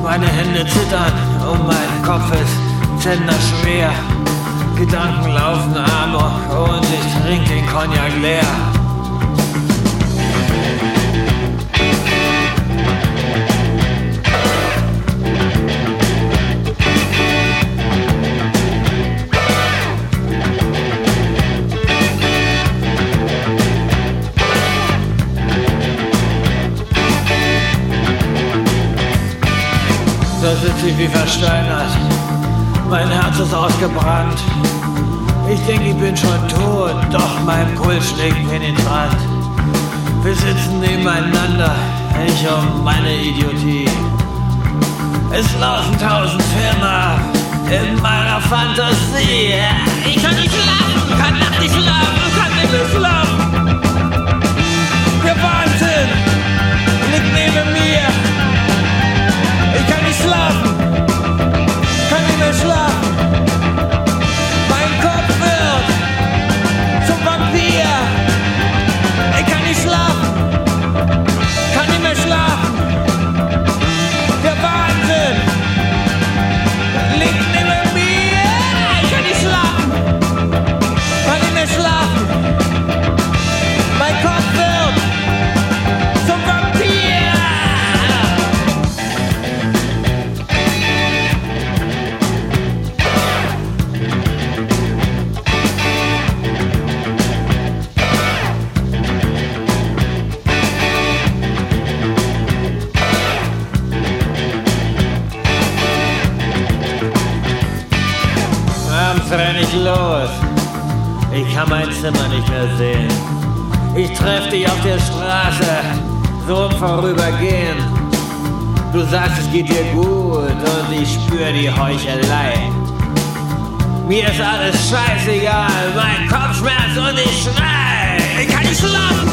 Meine Hände zittern und mein Kopf ist zenderschwer. Gedanken laufen amok und ich trink den Cognac leer. Sitze ich wie versteinert. Mein Herz ist ausgebrannt. Ich denke, ich bin schon tot, doch mein Puls schlägt penetrant. Wir sitzen nebeneinander, ich um meine Idiotie. Es laufen tausend Filme in meiner Fantasie. Ich kann nicht schlafen, kann nachts nicht schlafen, kann nicht schlafen. Der Wahnsinn liegt neben mir. Ich kann nicht schlafen, sehen. Ich treff dich auf der Straße, so im Vorübergehen. Du sagst, es geht dir gut und ich spür die Heuchelei. Mir ist alles scheißegal, mein Kopfschmerz und ich schrei. Ich kann nicht schlafen,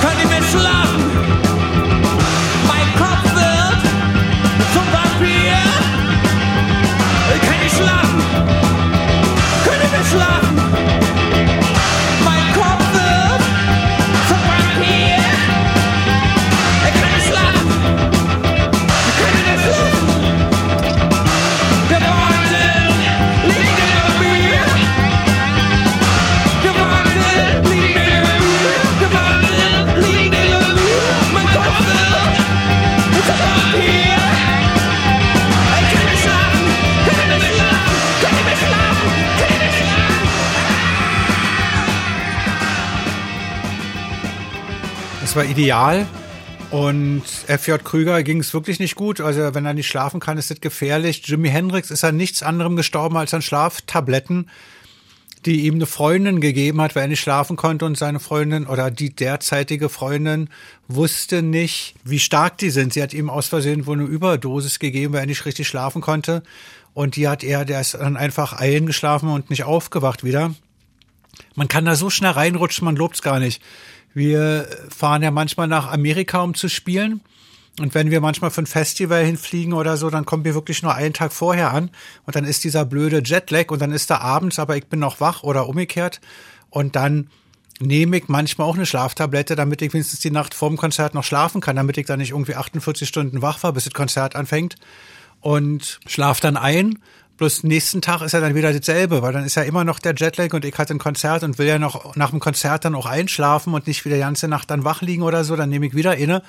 kann nicht schlafen. Mein Kopf wird zum Vampir. Ich kann nicht schlafen, kann nicht schlafen. Das war ideal. Und FJ Krüger ging es wirklich nicht gut. Also wenn er nicht schlafen kann, ist das gefährlich. Jimi Hendrix ist an nichts anderem gestorben als an Schlaftabletten, die ihm eine Freundin gegeben hat, weil er nicht schlafen konnte und seine Freundin oder die derzeitige Freundin wusste nicht, wie stark die sind. Sie hat ihm aus Versehen wohl eine Überdosis gegeben, weil er nicht richtig schlafen konnte. Und die hat er, der ist dann einfach eingeschlafen und nicht aufgewacht wieder. Man kann da so schnell reinrutschen, man lobt's gar nicht. Wir fahren ja manchmal nach Amerika, um zu spielen. Und wenn wir manchmal für ein Festival hinfliegen oder so, dann kommen wir wirklich nur einen Tag vorher an. Und dann ist dieser blöde Jetlag und dann ist da abends, aber ich bin noch wach oder umgekehrt. Und dann nehme ich manchmal auch eine Schlaftablette, damit ich wenigstens die Nacht vorm Konzert noch schlafen kann, damit ich dann nicht irgendwie 48 Stunden wach war, bis das Konzert anfängt. Und schlaf dann ein. Bloß nächsten Tag ist ja dann wieder dasselbe, weil dann ist ja immer noch der Jetlag und ich hatte ein Konzert und will ja noch nach dem Konzert dann auch einschlafen und nicht wieder die ganze Nacht dann wach liegen oder so, dann nehme ich wieder inne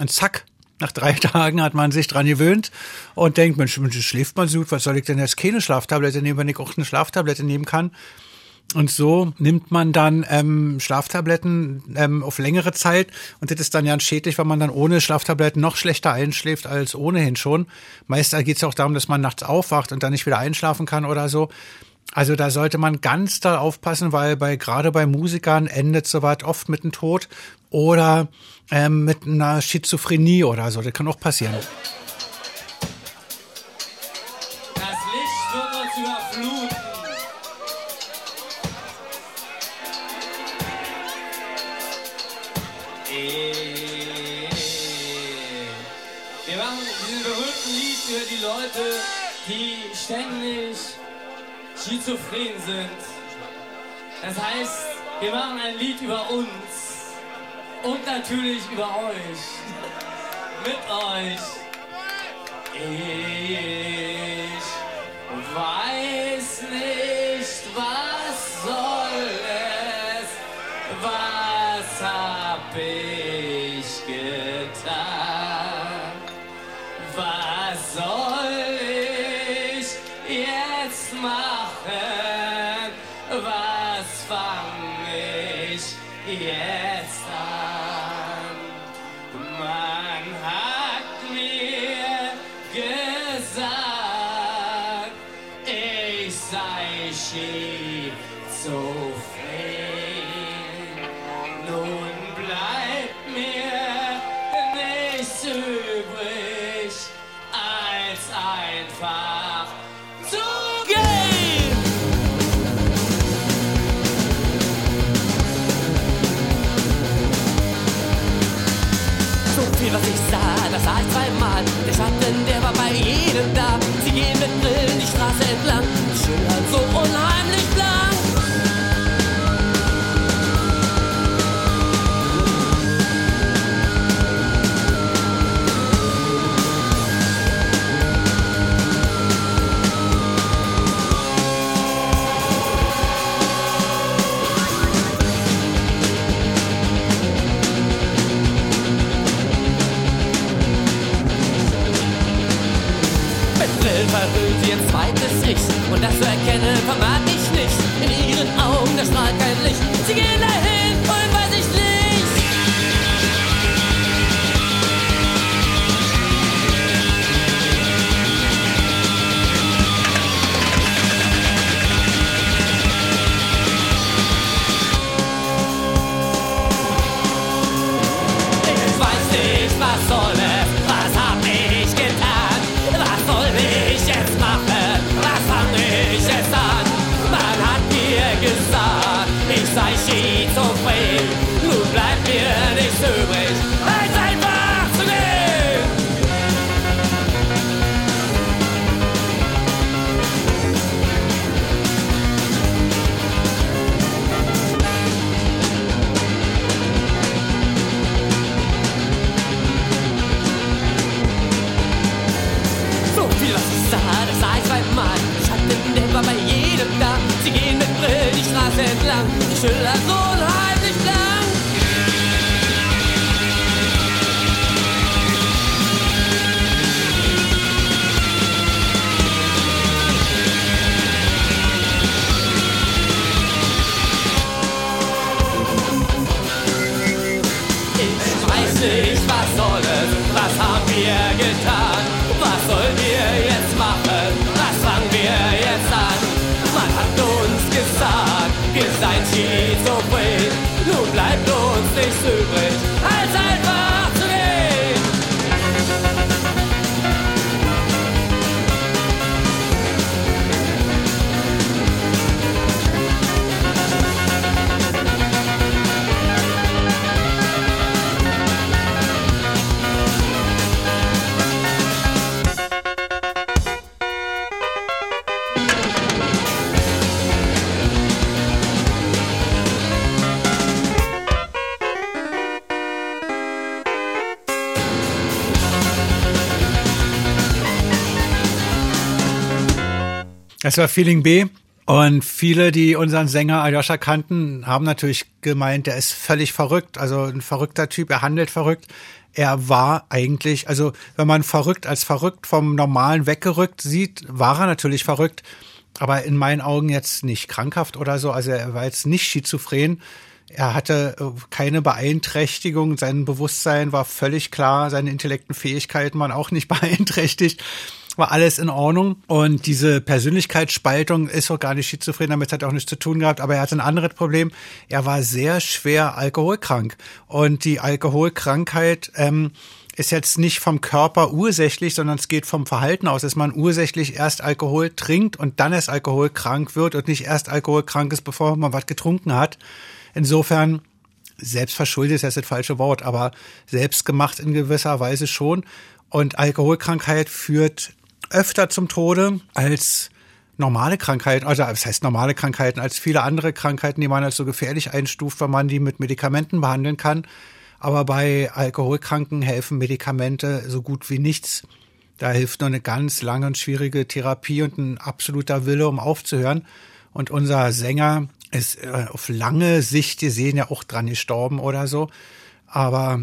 und zack, nach drei Tagen hat man sich dran gewöhnt und denkt, Mensch, Mensch schläft man so gut, was soll ich denn jetzt keine Schlaftablette nehmen, wenn ich auch eine Schlaftablette nehmen kann? Und so nimmt man dann ähm, Schlaftabletten ähm, auf längere Zeit und das ist dann ja schädlich, weil man dann ohne Schlaftabletten noch schlechter einschläft als ohnehin schon. Meist geht es auch darum, dass man nachts aufwacht und dann nicht wieder einschlafen kann oder so. Also da sollte man ganz da aufpassen, weil bei gerade bei Musikern endet sowas oft mit dem Tod oder ähm, mit einer Schizophrenie oder so. Das kann auch passieren. Die ständig schizophren sind. Das heißt, wir machen ein Lied über uns und natürlich über euch. Mit euch. Ich weiß nicht, zu erkennen vermag ich nicht. In ihren Augen, da strahlt kein Licht. Das war Feeling B. Und viele, die unseren Sänger Aljoscha kannten, haben natürlich gemeint, der ist völlig verrückt. Also ein verrückter Typ, er handelt verrückt. Er war eigentlich, also wenn man verrückt als verrückt vom Normalen weggerückt sieht, war er natürlich verrückt. aber in meinen Augen jetzt nicht krankhaft oder so. Also er war jetzt nicht schizophren. Er hatte äh, keine Beeinträchtigung. Sein Bewusstsein war völlig klar. Seine intellekten Fähigkeiten waren auch nicht beeinträchtigt. War alles in Ordnung. Und diese Persönlichkeitsspaltung ist auch gar nicht schizophren. Damit hat er auch nichts zu tun gehabt. Aber er hatte ein anderes Problem. Er war sehr schwer alkoholkrank. Und die Alkoholkrankheit, ähm, ist jetzt nicht vom Körper ursächlich, sondern es geht vom Verhalten aus, dass man ursächlich erst Alkohol trinkt und dann erst alkoholkrank wird und nicht erst alkoholkrank ist, bevor man was getrunken hat. Insofern, selbstverschuldet ist jetzt das falsche Wort, aber selbstgemacht in gewisser Weise schon. Und Alkoholkrankheit führt öfter zum Tode als normale Krankheiten, also das heißt normale Krankheiten, als viele andere Krankheiten, die man als so gefährlich einstuft, wenn man die mit Medikamenten behandeln kann. Aber bei Alkoholkranken helfen Medikamente so gut wie nichts. Da hilft nur eine ganz lange und schwierige Therapie und ein absoluter Wille, um aufzuhören. Und unser Sänger ist äh, auf lange Sicht gesehen ja auch dran gestorben oder so. Aber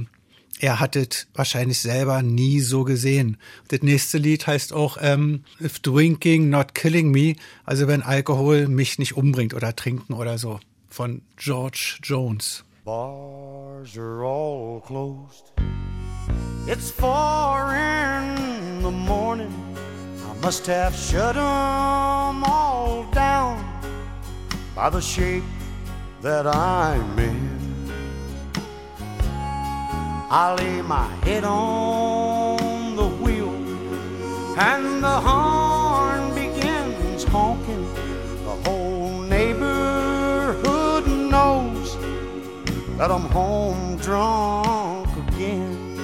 er hat es wahrscheinlich selber nie so gesehen. Das nächste Lied heißt auch ähm, If Drinking Not Killing Me, also wenn Alkohol mich nicht umbringt oder trinken oder so, von George Jones. Bars are all closed. It's four in the morning. I must have shut 'em all down by the shape that I'm in. I lay my head on the wheel and the horn begins honking. The whole neighborhood knows that I'm home drunk again.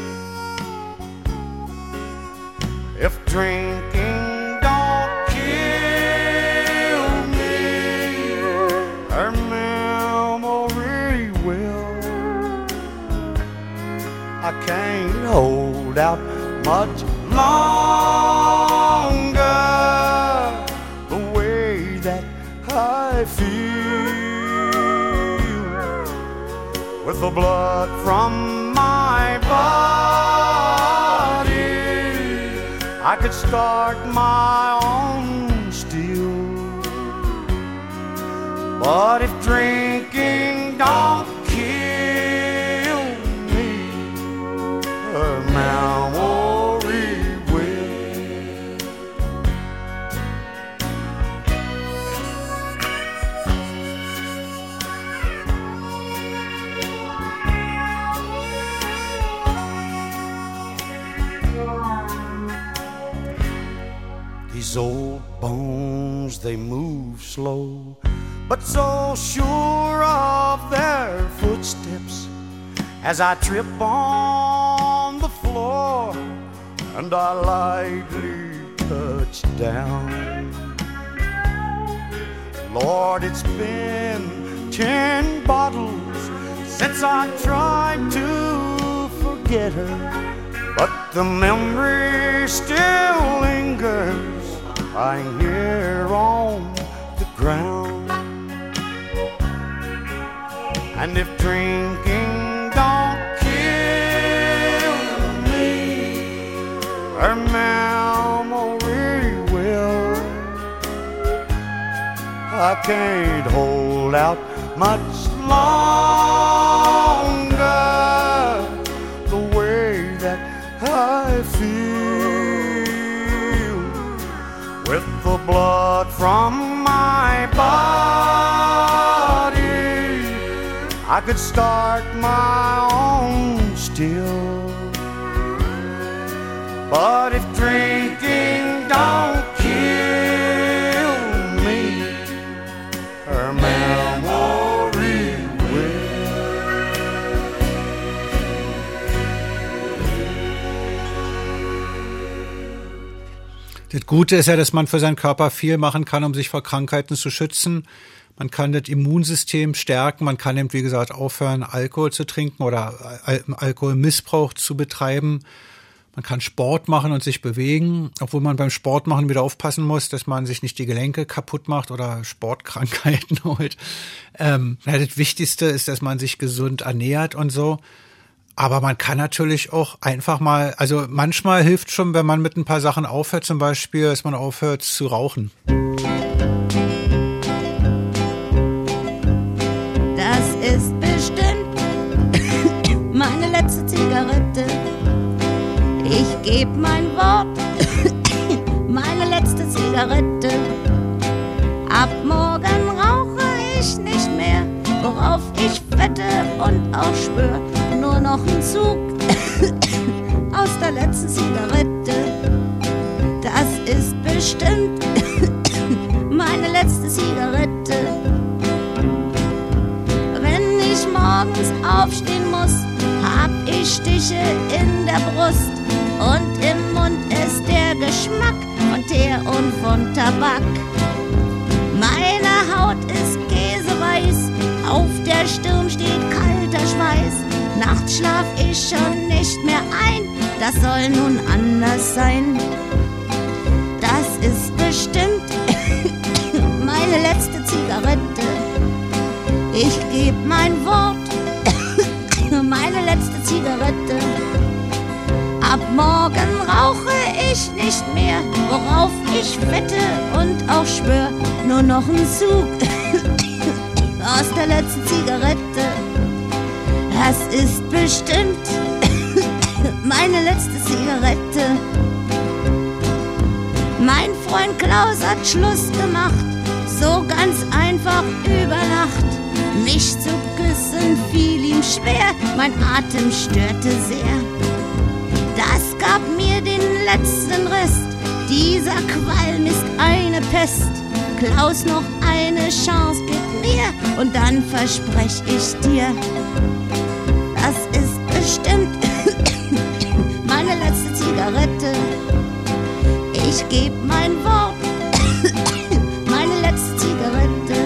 If drinking can't hold out much longer the way that I feel with the blood from my body. I could start my own still, but if drinking don't These old bones, they move slow, but so sure of their footsteps as I trip on the floor and I lightly touch down. Lord, it's been ten bottles since I tried to forget her, but the memory still lingers lying here on the ground. And if drinking don't kill me, her memory will. I can't hold out much longer the blood from my body. I could start my own still. But if drinking don't Das Gute ist ja, dass man für seinen Körper viel machen kann, um sich vor Krankheiten zu schützen. Man kann das Immunsystem stärken, man kann eben, wie gesagt, aufhören, Alkohol zu trinken oder Al Alkoholmissbrauch zu betreiben. Man kann Sport machen und sich bewegen, obwohl man beim Sport machen wieder aufpassen muss, dass man sich nicht die Gelenke kaputt macht oder Sportkrankheiten holt. Ähm, das Wichtigste ist, dass man sich gesund ernährt und so. Aber man kann natürlich auch einfach mal, also manchmal hilft schon, wenn man mit ein paar Sachen aufhört, zum Beispiel, dass man aufhört zu rauchen. Das ist bestimmt meine letzte Zigarette. Ich gebe mein Wort, meine letzte Zigarette. Ab morgen rauche ich nicht worauf ich wette und auch schwör. Nur noch ein Zug aus der letzten Zigarette. Das ist bestimmt meine letzte Zigarette. Wenn ich morgens aufstehen muss, hab ich Stiche in der Brust und im Mund ist der Geschmack von Teer und von Tabak. Meine Haut ist käseweiß, auf der Stirn steht kalter Schweiß. Nachts schlaf ich schon nicht mehr ein, das soll nun anders sein. Das ist bestimmt meine letzte Zigarette. Ich geb mein Wort, meine letzte Zigarette. Ab morgen rauche ich nicht mehr, worauf ich wette und auch schwör. Nur noch ein Zug aus der letzten Zigarette. Das ist bestimmt meine letzte Zigarette. Mein Freund Klaus hat Schluss gemacht, so ganz einfach über Nacht. Mich zu küssen fiel ihm schwer, mein Atem störte sehr. Das gab mir den letzten Rest, dieser Qualm ist eine Pest. Klaus, noch eine Chance mir und dann versprech ich dir, das ist bestimmt meine letzte Zigarette. Ich geb mein Wort, meine letzte Zigarette.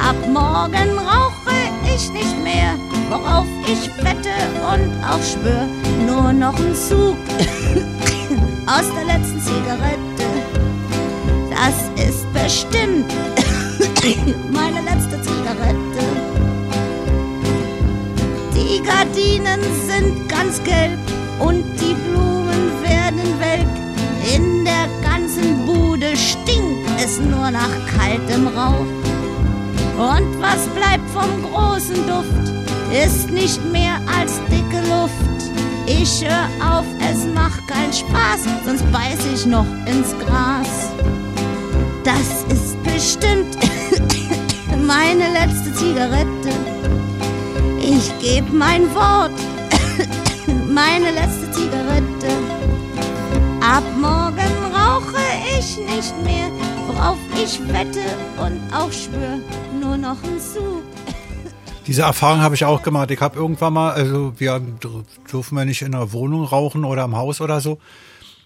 Ab morgen rauche ich nicht mehr, worauf ich wette und auch schwör. Nur noch ein Zug aus der letzten Zigarette. Das ist bestimmt meine letzte Zigarette. Die Gardinen sind ganz gelb und die Blumen werden welk. In der ganzen Bude stinkt es nur nach kaltem Rauch. Und was bleibt vom großen Duft, ist nicht mehr als dicke Luft. Ich hör auf, es macht keinen Spaß, sonst beiß ich noch ins Gras. Das ist bestimmt meine letzte Zigarette. Ich geb mein Wort, meine letzte Zigarette. Ab morgen rauche ich nicht mehr, worauf ich wette und auch schwör, nur noch ein Zug. Diese Erfahrung habe ich auch gemacht. Ich habe irgendwann mal, also wir dürfen wir nicht in der Wohnung rauchen oder im Haus oder so.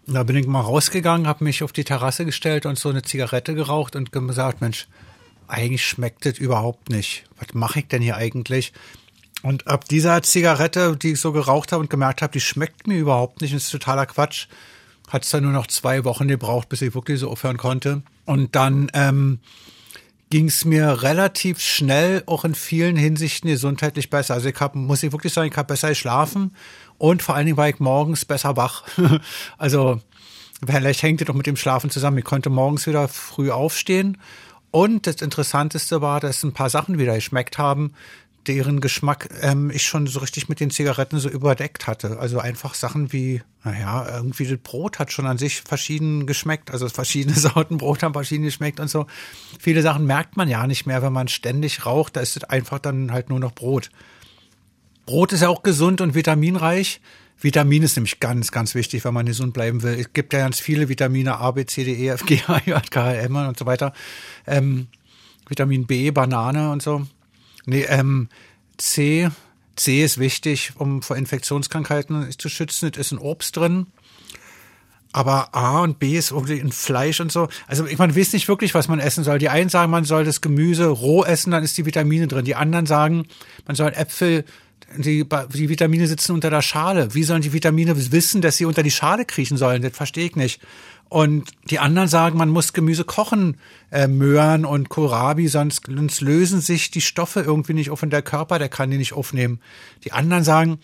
Da bin ich mal rausgegangen, habe mich auf die Terrasse gestellt und so eine Zigarette geraucht und gesagt, Mensch, eigentlich schmeckt das überhaupt nicht. Was mache ich denn hier eigentlich? Und ab dieser Zigarette, die ich so geraucht habe und gemerkt habe, die schmeckt mir überhaupt nicht, ist totaler Quatsch, hat es dann nur noch zwei Wochen gebraucht, bis ich wirklich so aufhören konnte. Und dann ähm, ging es mir relativ schnell auch in vielen Hinsichten gesundheitlich besser. Also ich hab, muss ich wirklich sagen, ich habe besser geschlafen und vor allen Dingen war ich morgens besser wach. also vielleicht hängt es doch mit dem Schlafen zusammen. Ich konnte morgens wieder früh aufstehen und das Interessanteste war, dass ein paar Sachen wieder geschmeckt haben, deren Geschmack ähm, ich schon so richtig mit den Zigaretten so überdeckt hatte. Also einfach Sachen wie, naja, irgendwie das Brot hat schon an sich verschieden geschmeckt. Also verschiedene Sorten Brot haben verschieden geschmeckt und so. Viele Sachen merkt man ja nicht mehr, wenn man ständig raucht. Da ist es einfach dann halt nur noch Brot. Brot ist ja auch gesund und vitaminreich. Vitamin ist nämlich ganz, ganz wichtig, wenn man gesund bleiben will. Es gibt ja ganz viele Vitamine A, B, C, D, E, F, G, H, J, K, L, M und so weiter. Ähm, Vitamin B, Banane und so. Nee, ähm, C, C ist wichtig, um vor Infektionskrankheiten zu schützen. Es ist ein Obst drin. Aber A und B ist irgendwie in Fleisch und so. Also man weiß nicht wirklich, was man essen soll. Die einen sagen, man soll das Gemüse roh essen, dann ist die Vitamine drin. Die anderen sagen, man soll Äpfel, die, die Vitamine sitzen unter der Schale. Wie sollen die Vitamine wissen, dass sie unter die Schale kriechen sollen? Das verstehe ich nicht. Und die anderen sagen, man muss Gemüse kochen, äh, Möhren und Kohlrabi, sonst, sonst lösen sich die Stoffe irgendwie nicht auf und der Körper, der kann die nicht aufnehmen. Die anderen sagen,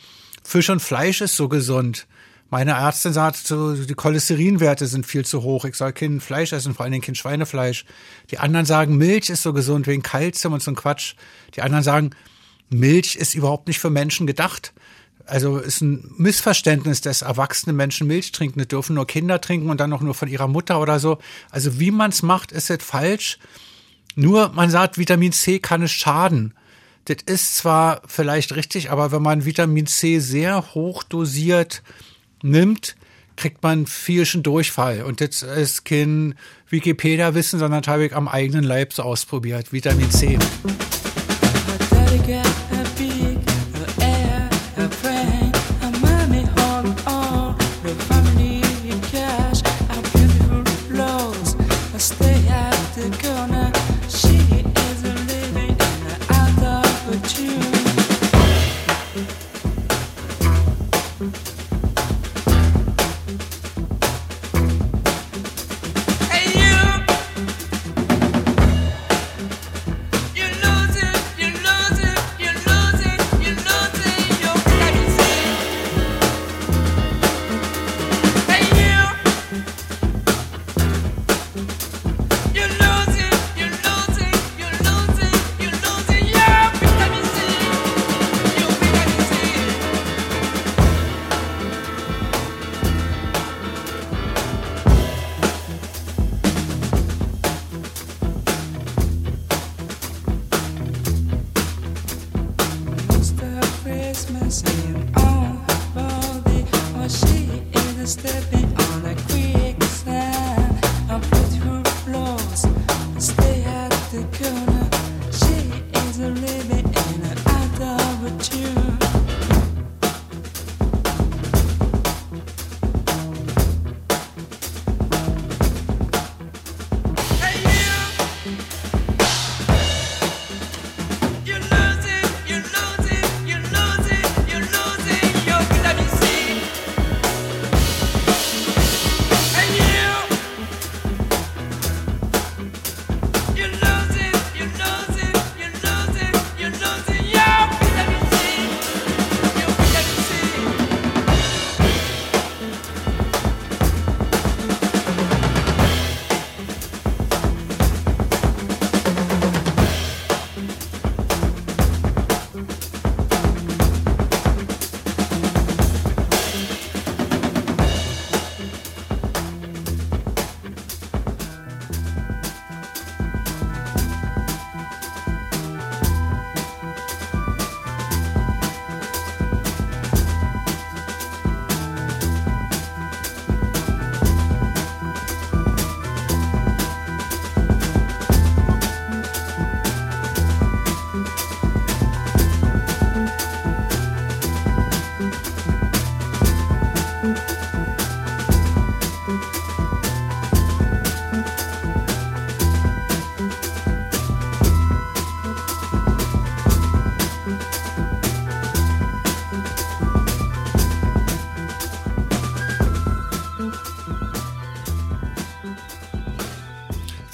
Fisch und Fleisch ist so gesund. Meine Ärztin sagt, so, die Cholesterinwerte sind viel zu hoch. Ich soll kein Fleisch essen, vor allen Dingen kein Schweinefleisch. Die anderen sagen, Milch ist so gesund wegen Kalzium und so ein Quatsch. Die anderen sagen, Milch ist überhaupt nicht für Menschen gedacht. also ist ein Missverständnis, dass erwachsene Menschen Milch trinken, das dürfen nur Kinder trinken und dann auch nur von ihrer Mutter oder so. Also wie man es macht, ist es falsch. Nur man sagt, Vitamin C kann es schaden. Das ist zwar vielleicht richtig, aber wenn man Vitamin C sehr hoch dosiert nimmt, kriegt man viel schon Durchfall. Und das ist kein Wikipedia-Wissen, sondern habe ich am eigenen Leib so ausprobiert. Vitamin C.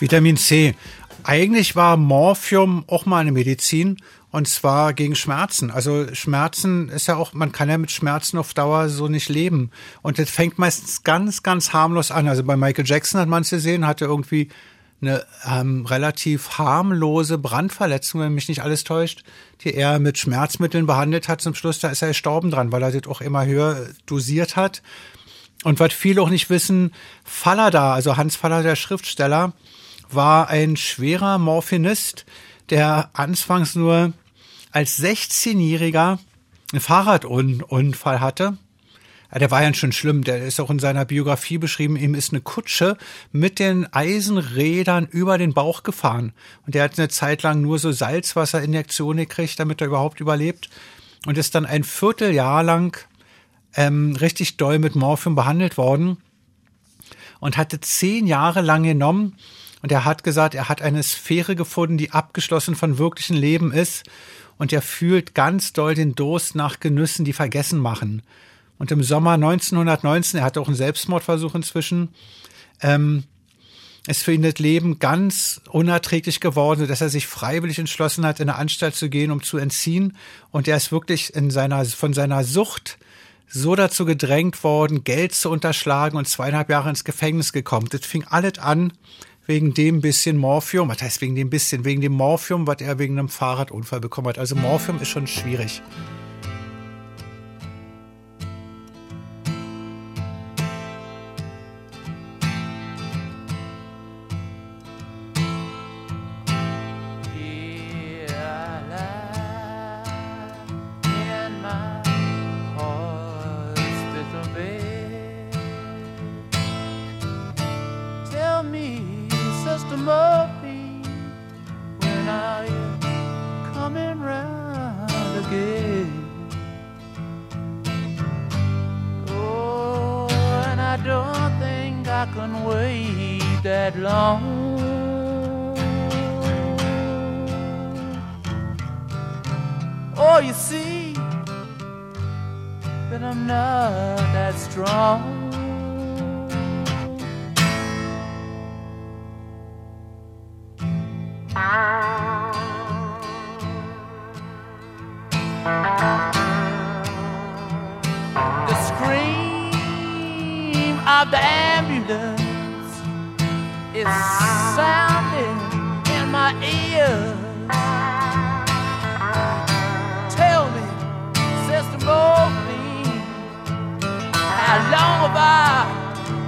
Vitamin C. Eigentlich war Morphium auch mal eine Medizin und zwar gegen Schmerzen. Also Schmerzen ist ja auch, man kann ja mit Schmerzen auf Dauer so nicht leben. Und das fängt meistens ganz, ganz harmlos an. Also bei Michael Jackson hat man es gesehen, hatte irgendwie eine ähm, relativ harmlose Brandverletzung, wenn mich nicht alles täuscht, die er mit Schmerzmitteln behandelt hat. Zum Schluss, da ist er gestorben dran, weil er das auch immer höher dosiert hat. Und was viele auch nicht wissen, Fallada, also Hans Faller, der Schriftsteller, war ein schwerer Morphinist, der anfangs nur als 16-Jähriger einen Fahrradunfall hatte. Der war ja schon schlimm, der ist auch in seiner Biografie beschrieben, ihm ist eine Kutsche mit den Eisenrädern über den Bauch gefahren. Und der hat eine Zeit lang nur so Salzwasserinjektionen gekriegt, damit er überhaupt überlebt. Und ist dann ein Vierteljahr lang ähm, richtig doll mit Morphium behandelt worden und hatte zehn Jahre lang genommen. Und er hat gesagt, er hat eine Sphäre gefunden, die abgeschlossen von wirklichem Leben ist. Und er fühlt ganz doll den Durst nach Genüssen, die vergessen machen. Und im Sommer 1919, er hatte auch einen Selbstmordversuch inzwischen, ähm, ist für ihn das Leben ganz unerträglich geworden, dass er sich freiwillig entschlossen hat, in eine Anstalt zu gehen, um zu entziehen. Und er ist wirklich in seiner, von seiner Sucht so dazu gedrängt worden, Geld zu unterschlagen und zweieinhalb Jahre ins Gefängnis gekommen. Das fing alles an wegen dem bisschen Morphium. Was heißt wegen dem bisschen? Wegen dem Morphium, was er wegen einem Fahrradunfall bekommen hat. Also Morphium ist schon schwierig. I can wait that long. Oh, you see that I'm not that strong. The scream of the is sounding in my ear. Tell me, Sister how long have I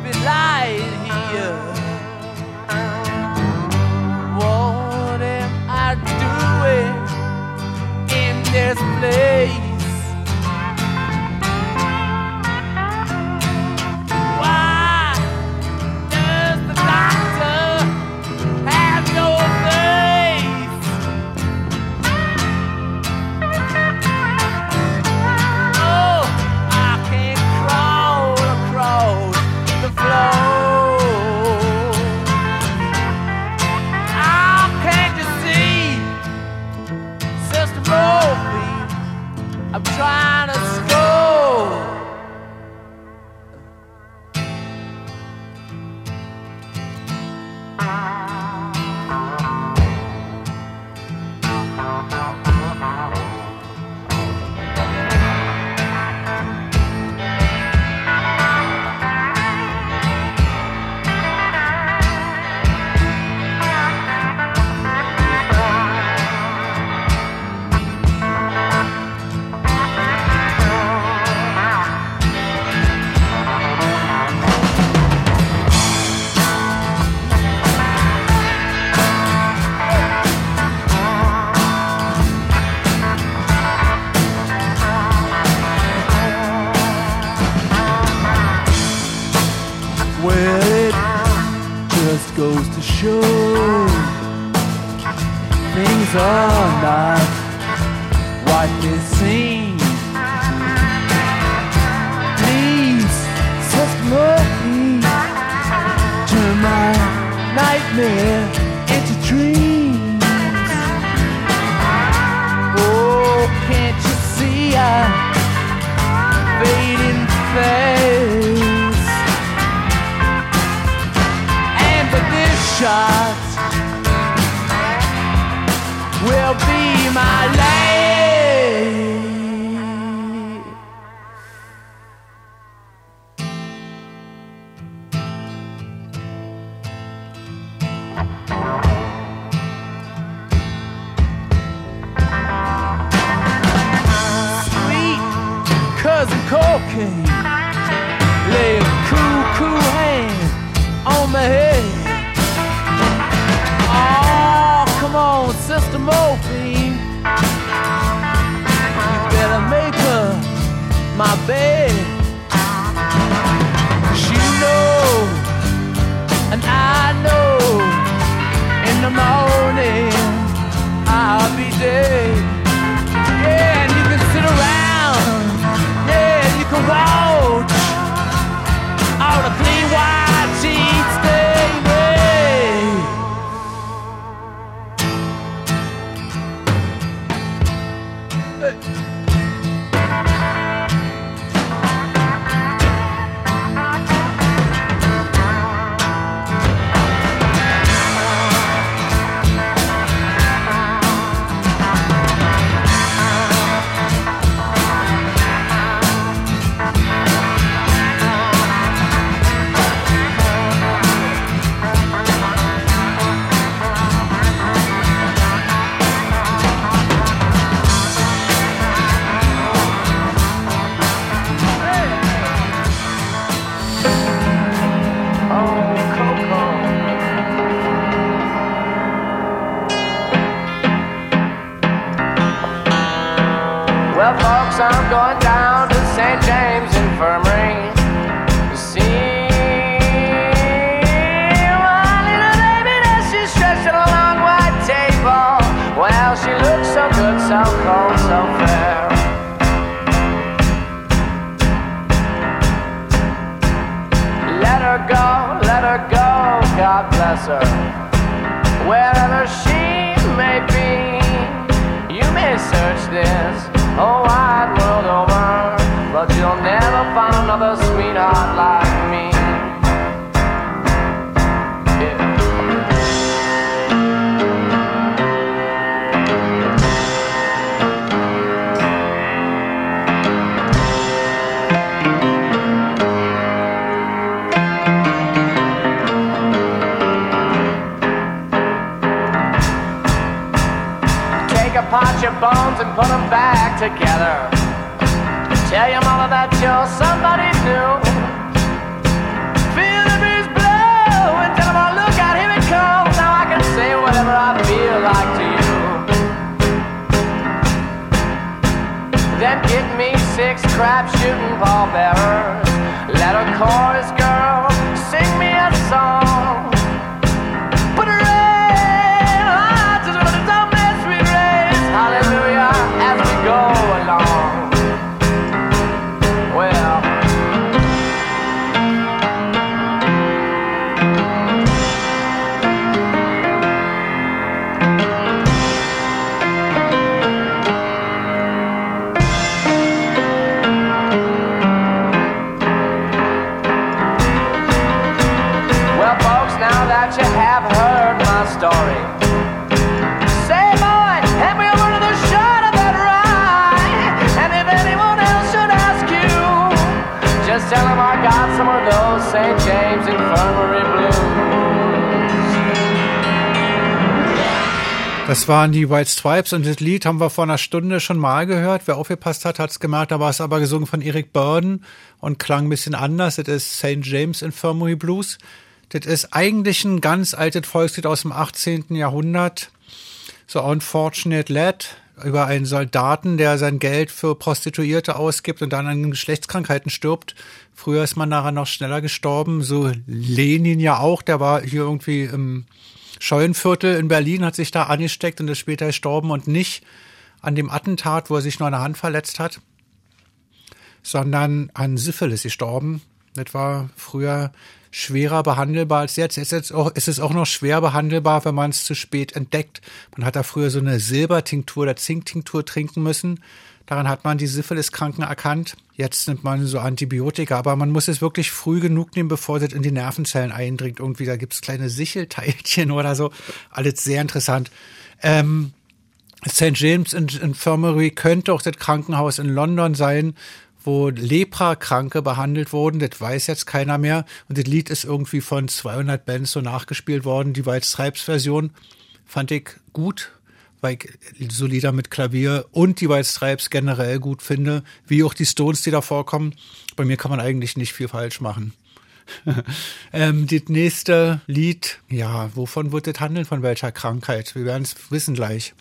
been lying here? What am I doing in this place? Yes, sir. Bones and put them back together. Tell your mother that you're somebody new. Feel the breeze blow and tell them, oh, look out, here it comes. Now I can say whatever I feel like to you. Then get me six crap shooting pallbearers. Let a chorus girl Das waren die White Stripes und das Lied haben wir vor einer Stunde schon mal gehört. Wer aufgepasst hat, hat es gemerkt. Da war es aber gesungen von Eric Burden und klang ein bisschen anders. Das ist St. James Infirmary Blues. Das ist eigentlich ein ganz altes Volkslied aus dem 18. Jahrhundert. So Unfortunate Lad über einen Soldaten, der sein Geld für Prostituierte ausgibt und dann an Geschlechtskrankheiten stirbt. Früher ist man nachher noch schneller gestorben. So Lenin ja auch, der war hier irgendwie im Scheunenviertel in Berlin, hat sich da angesteckt und ist später gestorben und nicht an dem Attentat, wo er sich nur eine Hand verletzt hat, sondern an Syphilis gestorben. Das war früher schwerer behandelbar als jetzt. Jetzt ist, auch, ist es auch noch schwer behandelbar, wenn man es zu spät entdeckt. Man hat da früher so eine Silbertinktur oder Zinktinktur trinken müssen. Daran hat man die Syphilis-Kranken erkannt. Jetzt nimmt man so Antibiotika, aber man muss es wirklich früh genug nehmen, bevor es in die Nervenzellen eindringt. Irgendwie, da gibt's kleine Sichelteilchen oder so. Alles sehr interessant. Ähm, St. James Infirmary könnte auch das Krankenhaus in London sein, wo Lepra-Kranke behandelt wurden. Das weiß jetzt keiner mehr. Und das Lied ist irgendwie von 200 Bands so nachgespielt worden. Die White Stripes-Version fand ich gut, weil ich so Lieder mit Klavier und die White Stripes generell gut finde, wie auch die Stones, die da vorkommen. Bei mir kann man eigentlich nicht viel falsch machen. ähm, das nächste Lied, ja, wovon wird das handeln? Von welcher Krankheit? Wir werden es wissen gleich.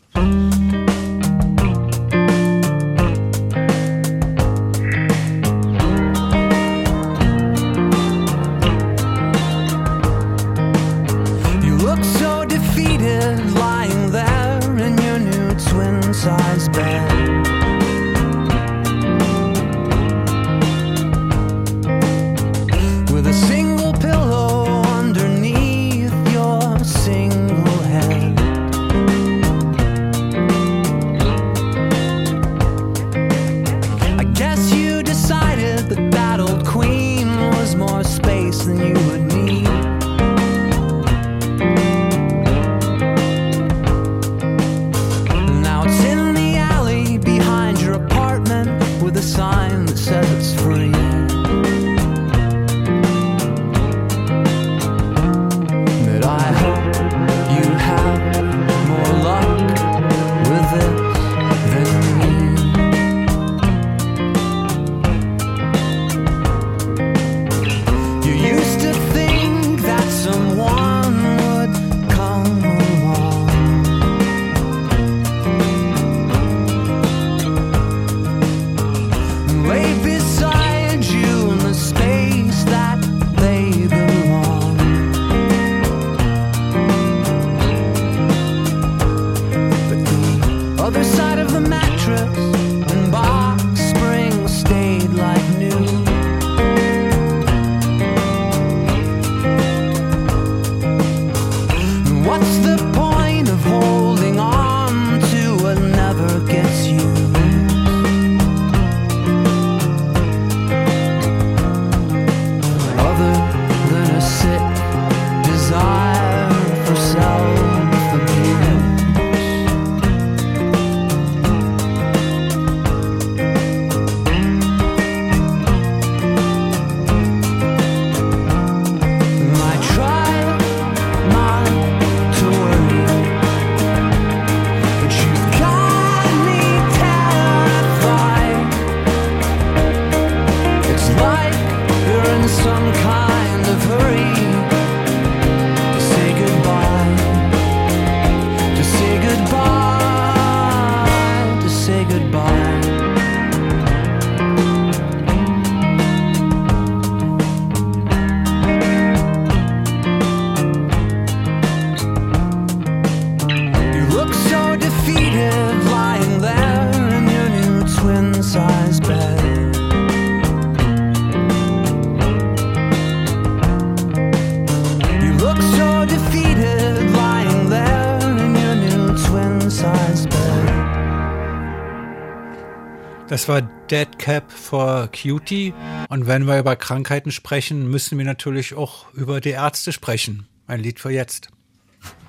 Cutie. Und wenn wir über Krankheiten sprechen, müssen wir natürlich auch über die Ärzte sprechen. Ein Lied für jetzt.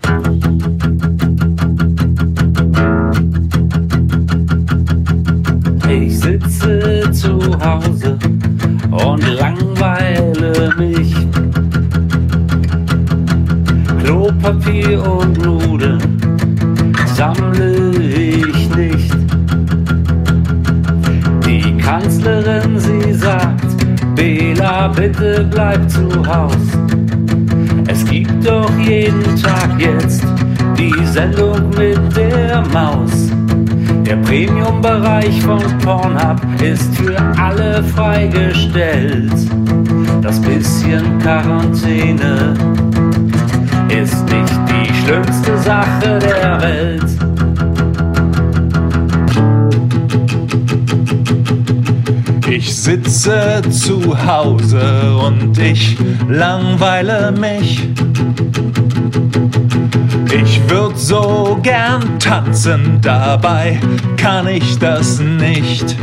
Ich Sendung mit der Maus. Der Premium-Bereich von Pornhub ist für alle freigestellt. Das bisschen Quarantäne ist nicht die schlimmste Sache der Welt. Ich sitze zu Hause und ich langweile mich. Ich würd so gern tanzen, dabei kann ich das nicht.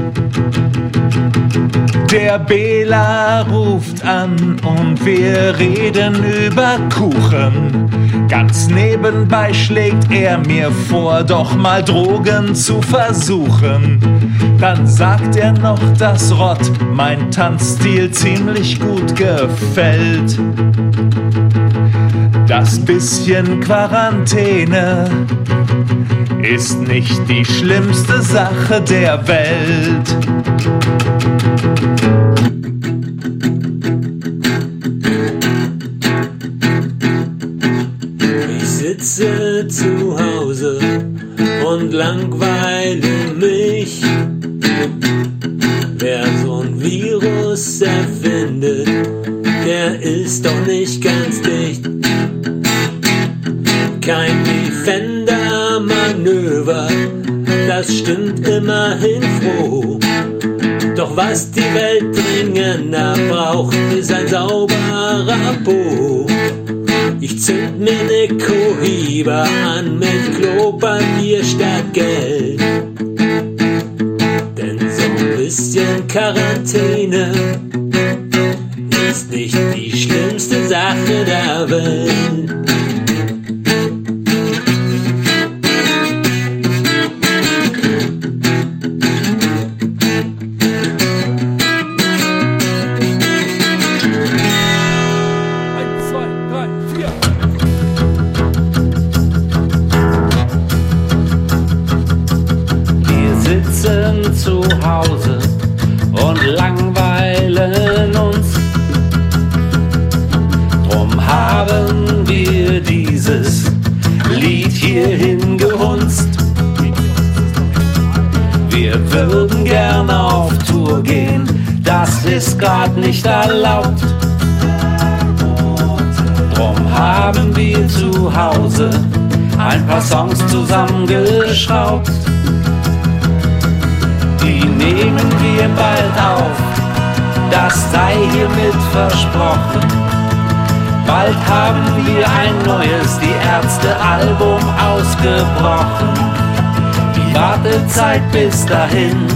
Der Bela ruft an und wir reden über Kuchen. Ganz nebenbei schlägt er mir vor, doch mal Drogen zu versuchen. Dann sagt er noch, dass Rott mein Tanzstil ziemlich gut gefällt. Das bisschen Quarantäne ist nicht die schlimmste Sache der Welt. Sitze zu Hause und langweile mich. Wer so ein Virus erfindet, der ist doch nicht ganz dicht. Kein Defender-Manöver, das stimmt immerhin froh. Doch was die Welt dringender braucht, ist ein sauberer Po. Zünd mir ne Cohiba an mit Klopapier statt Geld. Denn so ein bisschen Quarantäne ist nicht die schlimmste Sache der Welt. Zusammengeschraubt. Die nehmen wir bald auf, das sei hiermit versprochen. Bald haben wir ein neues Die Ärzte-Album ausgebrochen. Die Wartezeit bis dahin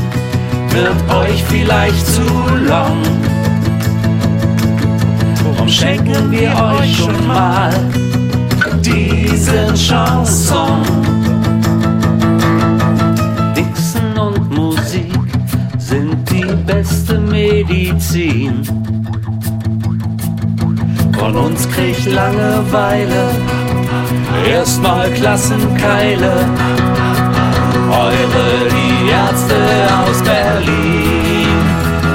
wird euch vielleicht zu lang. Warum schenken wir euch schon mal diesen Chanson? Medizin. Von uns kriegt Langeweile erstmal Klassenkeile. Eure die Ärzte aus Berlin,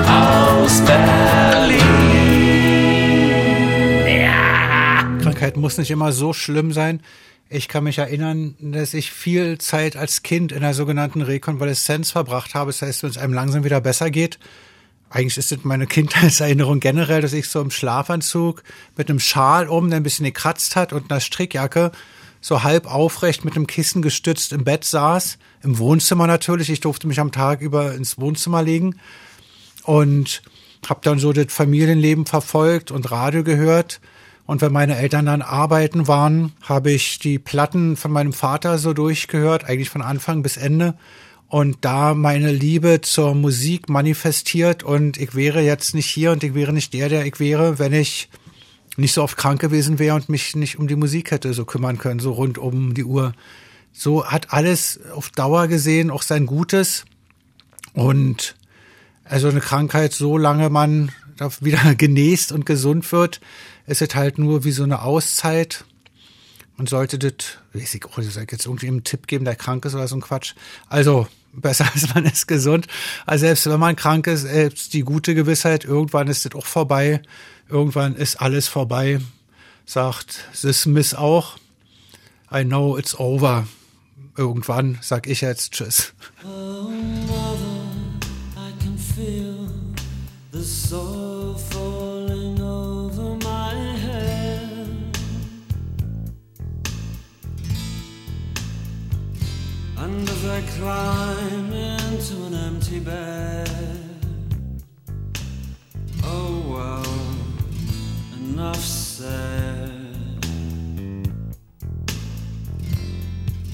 aus Berlin. Ja. Krankheit muss nicht immer so schlimm sein. Ich kann mich erinnern, dass ich viel Zeit als Kind in der sogenannten Rekonvaleszenz verbracht habe. Das heißt, wenn es einem langsam wieder besser geht, eigentlich ist es meine Kindheitserinnerung generell, dass ich so im Schlafanzug mit einem Schal um, der ein bisschen gekratzt hat und einer Strickjacke so halb aufrecht mit einem Kissen gestützt im Bett saß. Im Wohnzimmer natürlich. Ich durfte mich am Tag über ins Wohnzimmer legen und habe dann so das Familienleben verfolgt und Radio gehört. Und wenn meine Eltern dann arbeiten waren, habe ich die Platten von meinem Vater so durchgehört, eigentlich von Anfang bis Ende. Und da meine Liebe zur Musik manifestiert und ich wäre jetzt nicht hier und ich wäre nicht der, der ich wäre, wenn ich nicht so oft krank gewesen wäre und mich nicht um die Musik hätte so kümmern können, so rund um die Uhr. So hat alles auf Dauer gesehen auch sein Gutes. Und also eine Krankheit, so lange man da wieder genäst und gesund wird, ist es halt nur wie so eine Auszeit. Man sollte das, weiß ich auch, soll jetzt irgendwie einen Tipp geben, der krank ist oder so ein Quatsch. Also, besser als man ist gesund. Also selbst wenn man krank ist, ist die gute Gewissheit, irgendwann ist das auch vorbei. Irgendwann ist alles vorbei, sagt Sis Miss auch. I know it's over. Irgendwann sag ich jetzt Tschüss. Oh, mother, I can feel the soul And as I climb into an empty bed, oh well, enough said.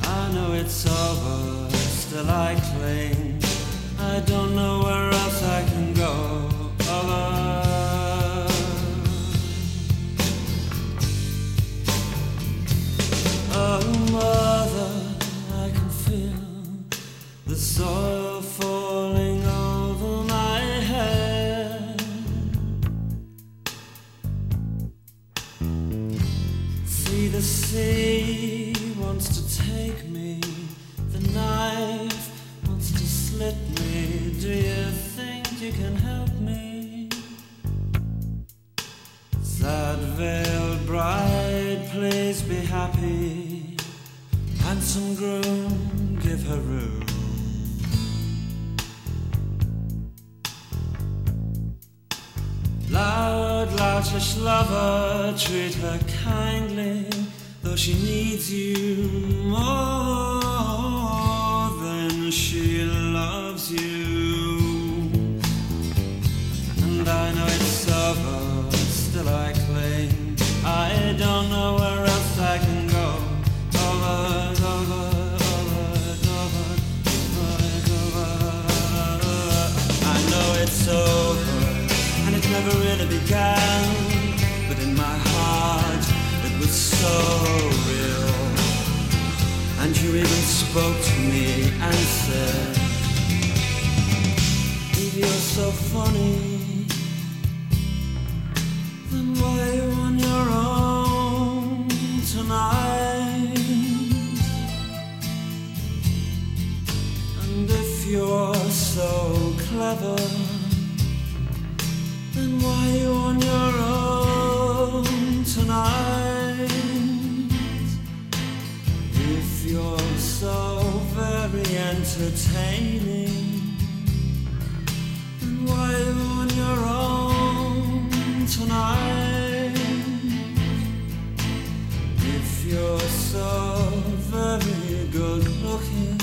I know it's over, still I cling. I don't know where else I can go. Over. Oh, mother, falling over my head. See the sea wants to take me. The knife wants to slit me. Do you think you can help me? Sad veiled bride, please be happy. Handsome groom, give her room. Loud, loutish lover, treat her kindly, though she needs you more than she loves you. And I know it's over, still I cling. I don't know where else I can go. Over, over, over, over, over. I know it's over never really began. But in my heart, it was so real. And you even spoke to me and said, If you're so funny, then why are you on your own entertaining, are you on your own tonight? If you're so very good looking,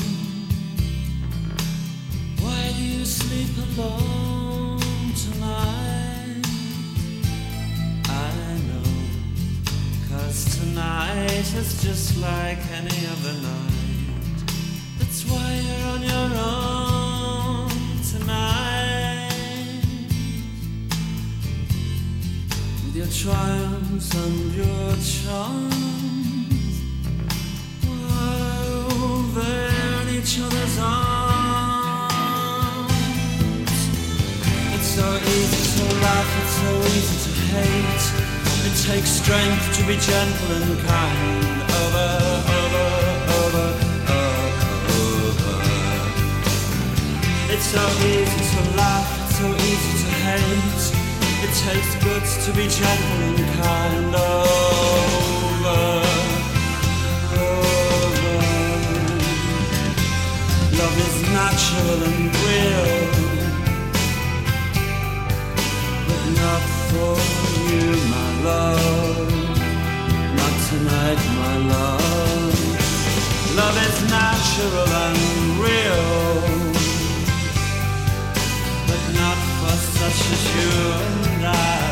why do you sleep alone tonight? I know Cause tonight is just like any other night. Triumphs and your charms. In each other's arms. It's so easy to laugh, it's so easy to hate. It takes strength to be gentle and kind. Over, So easy to laugh, so easy to hate. It takes guts to be gentle and kind. Over, over. Love is natural and real, but not for you, my love. Not tonight, my love. Love is natural and real, such as you and I.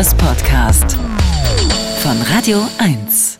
Podcast. Von Radio 1.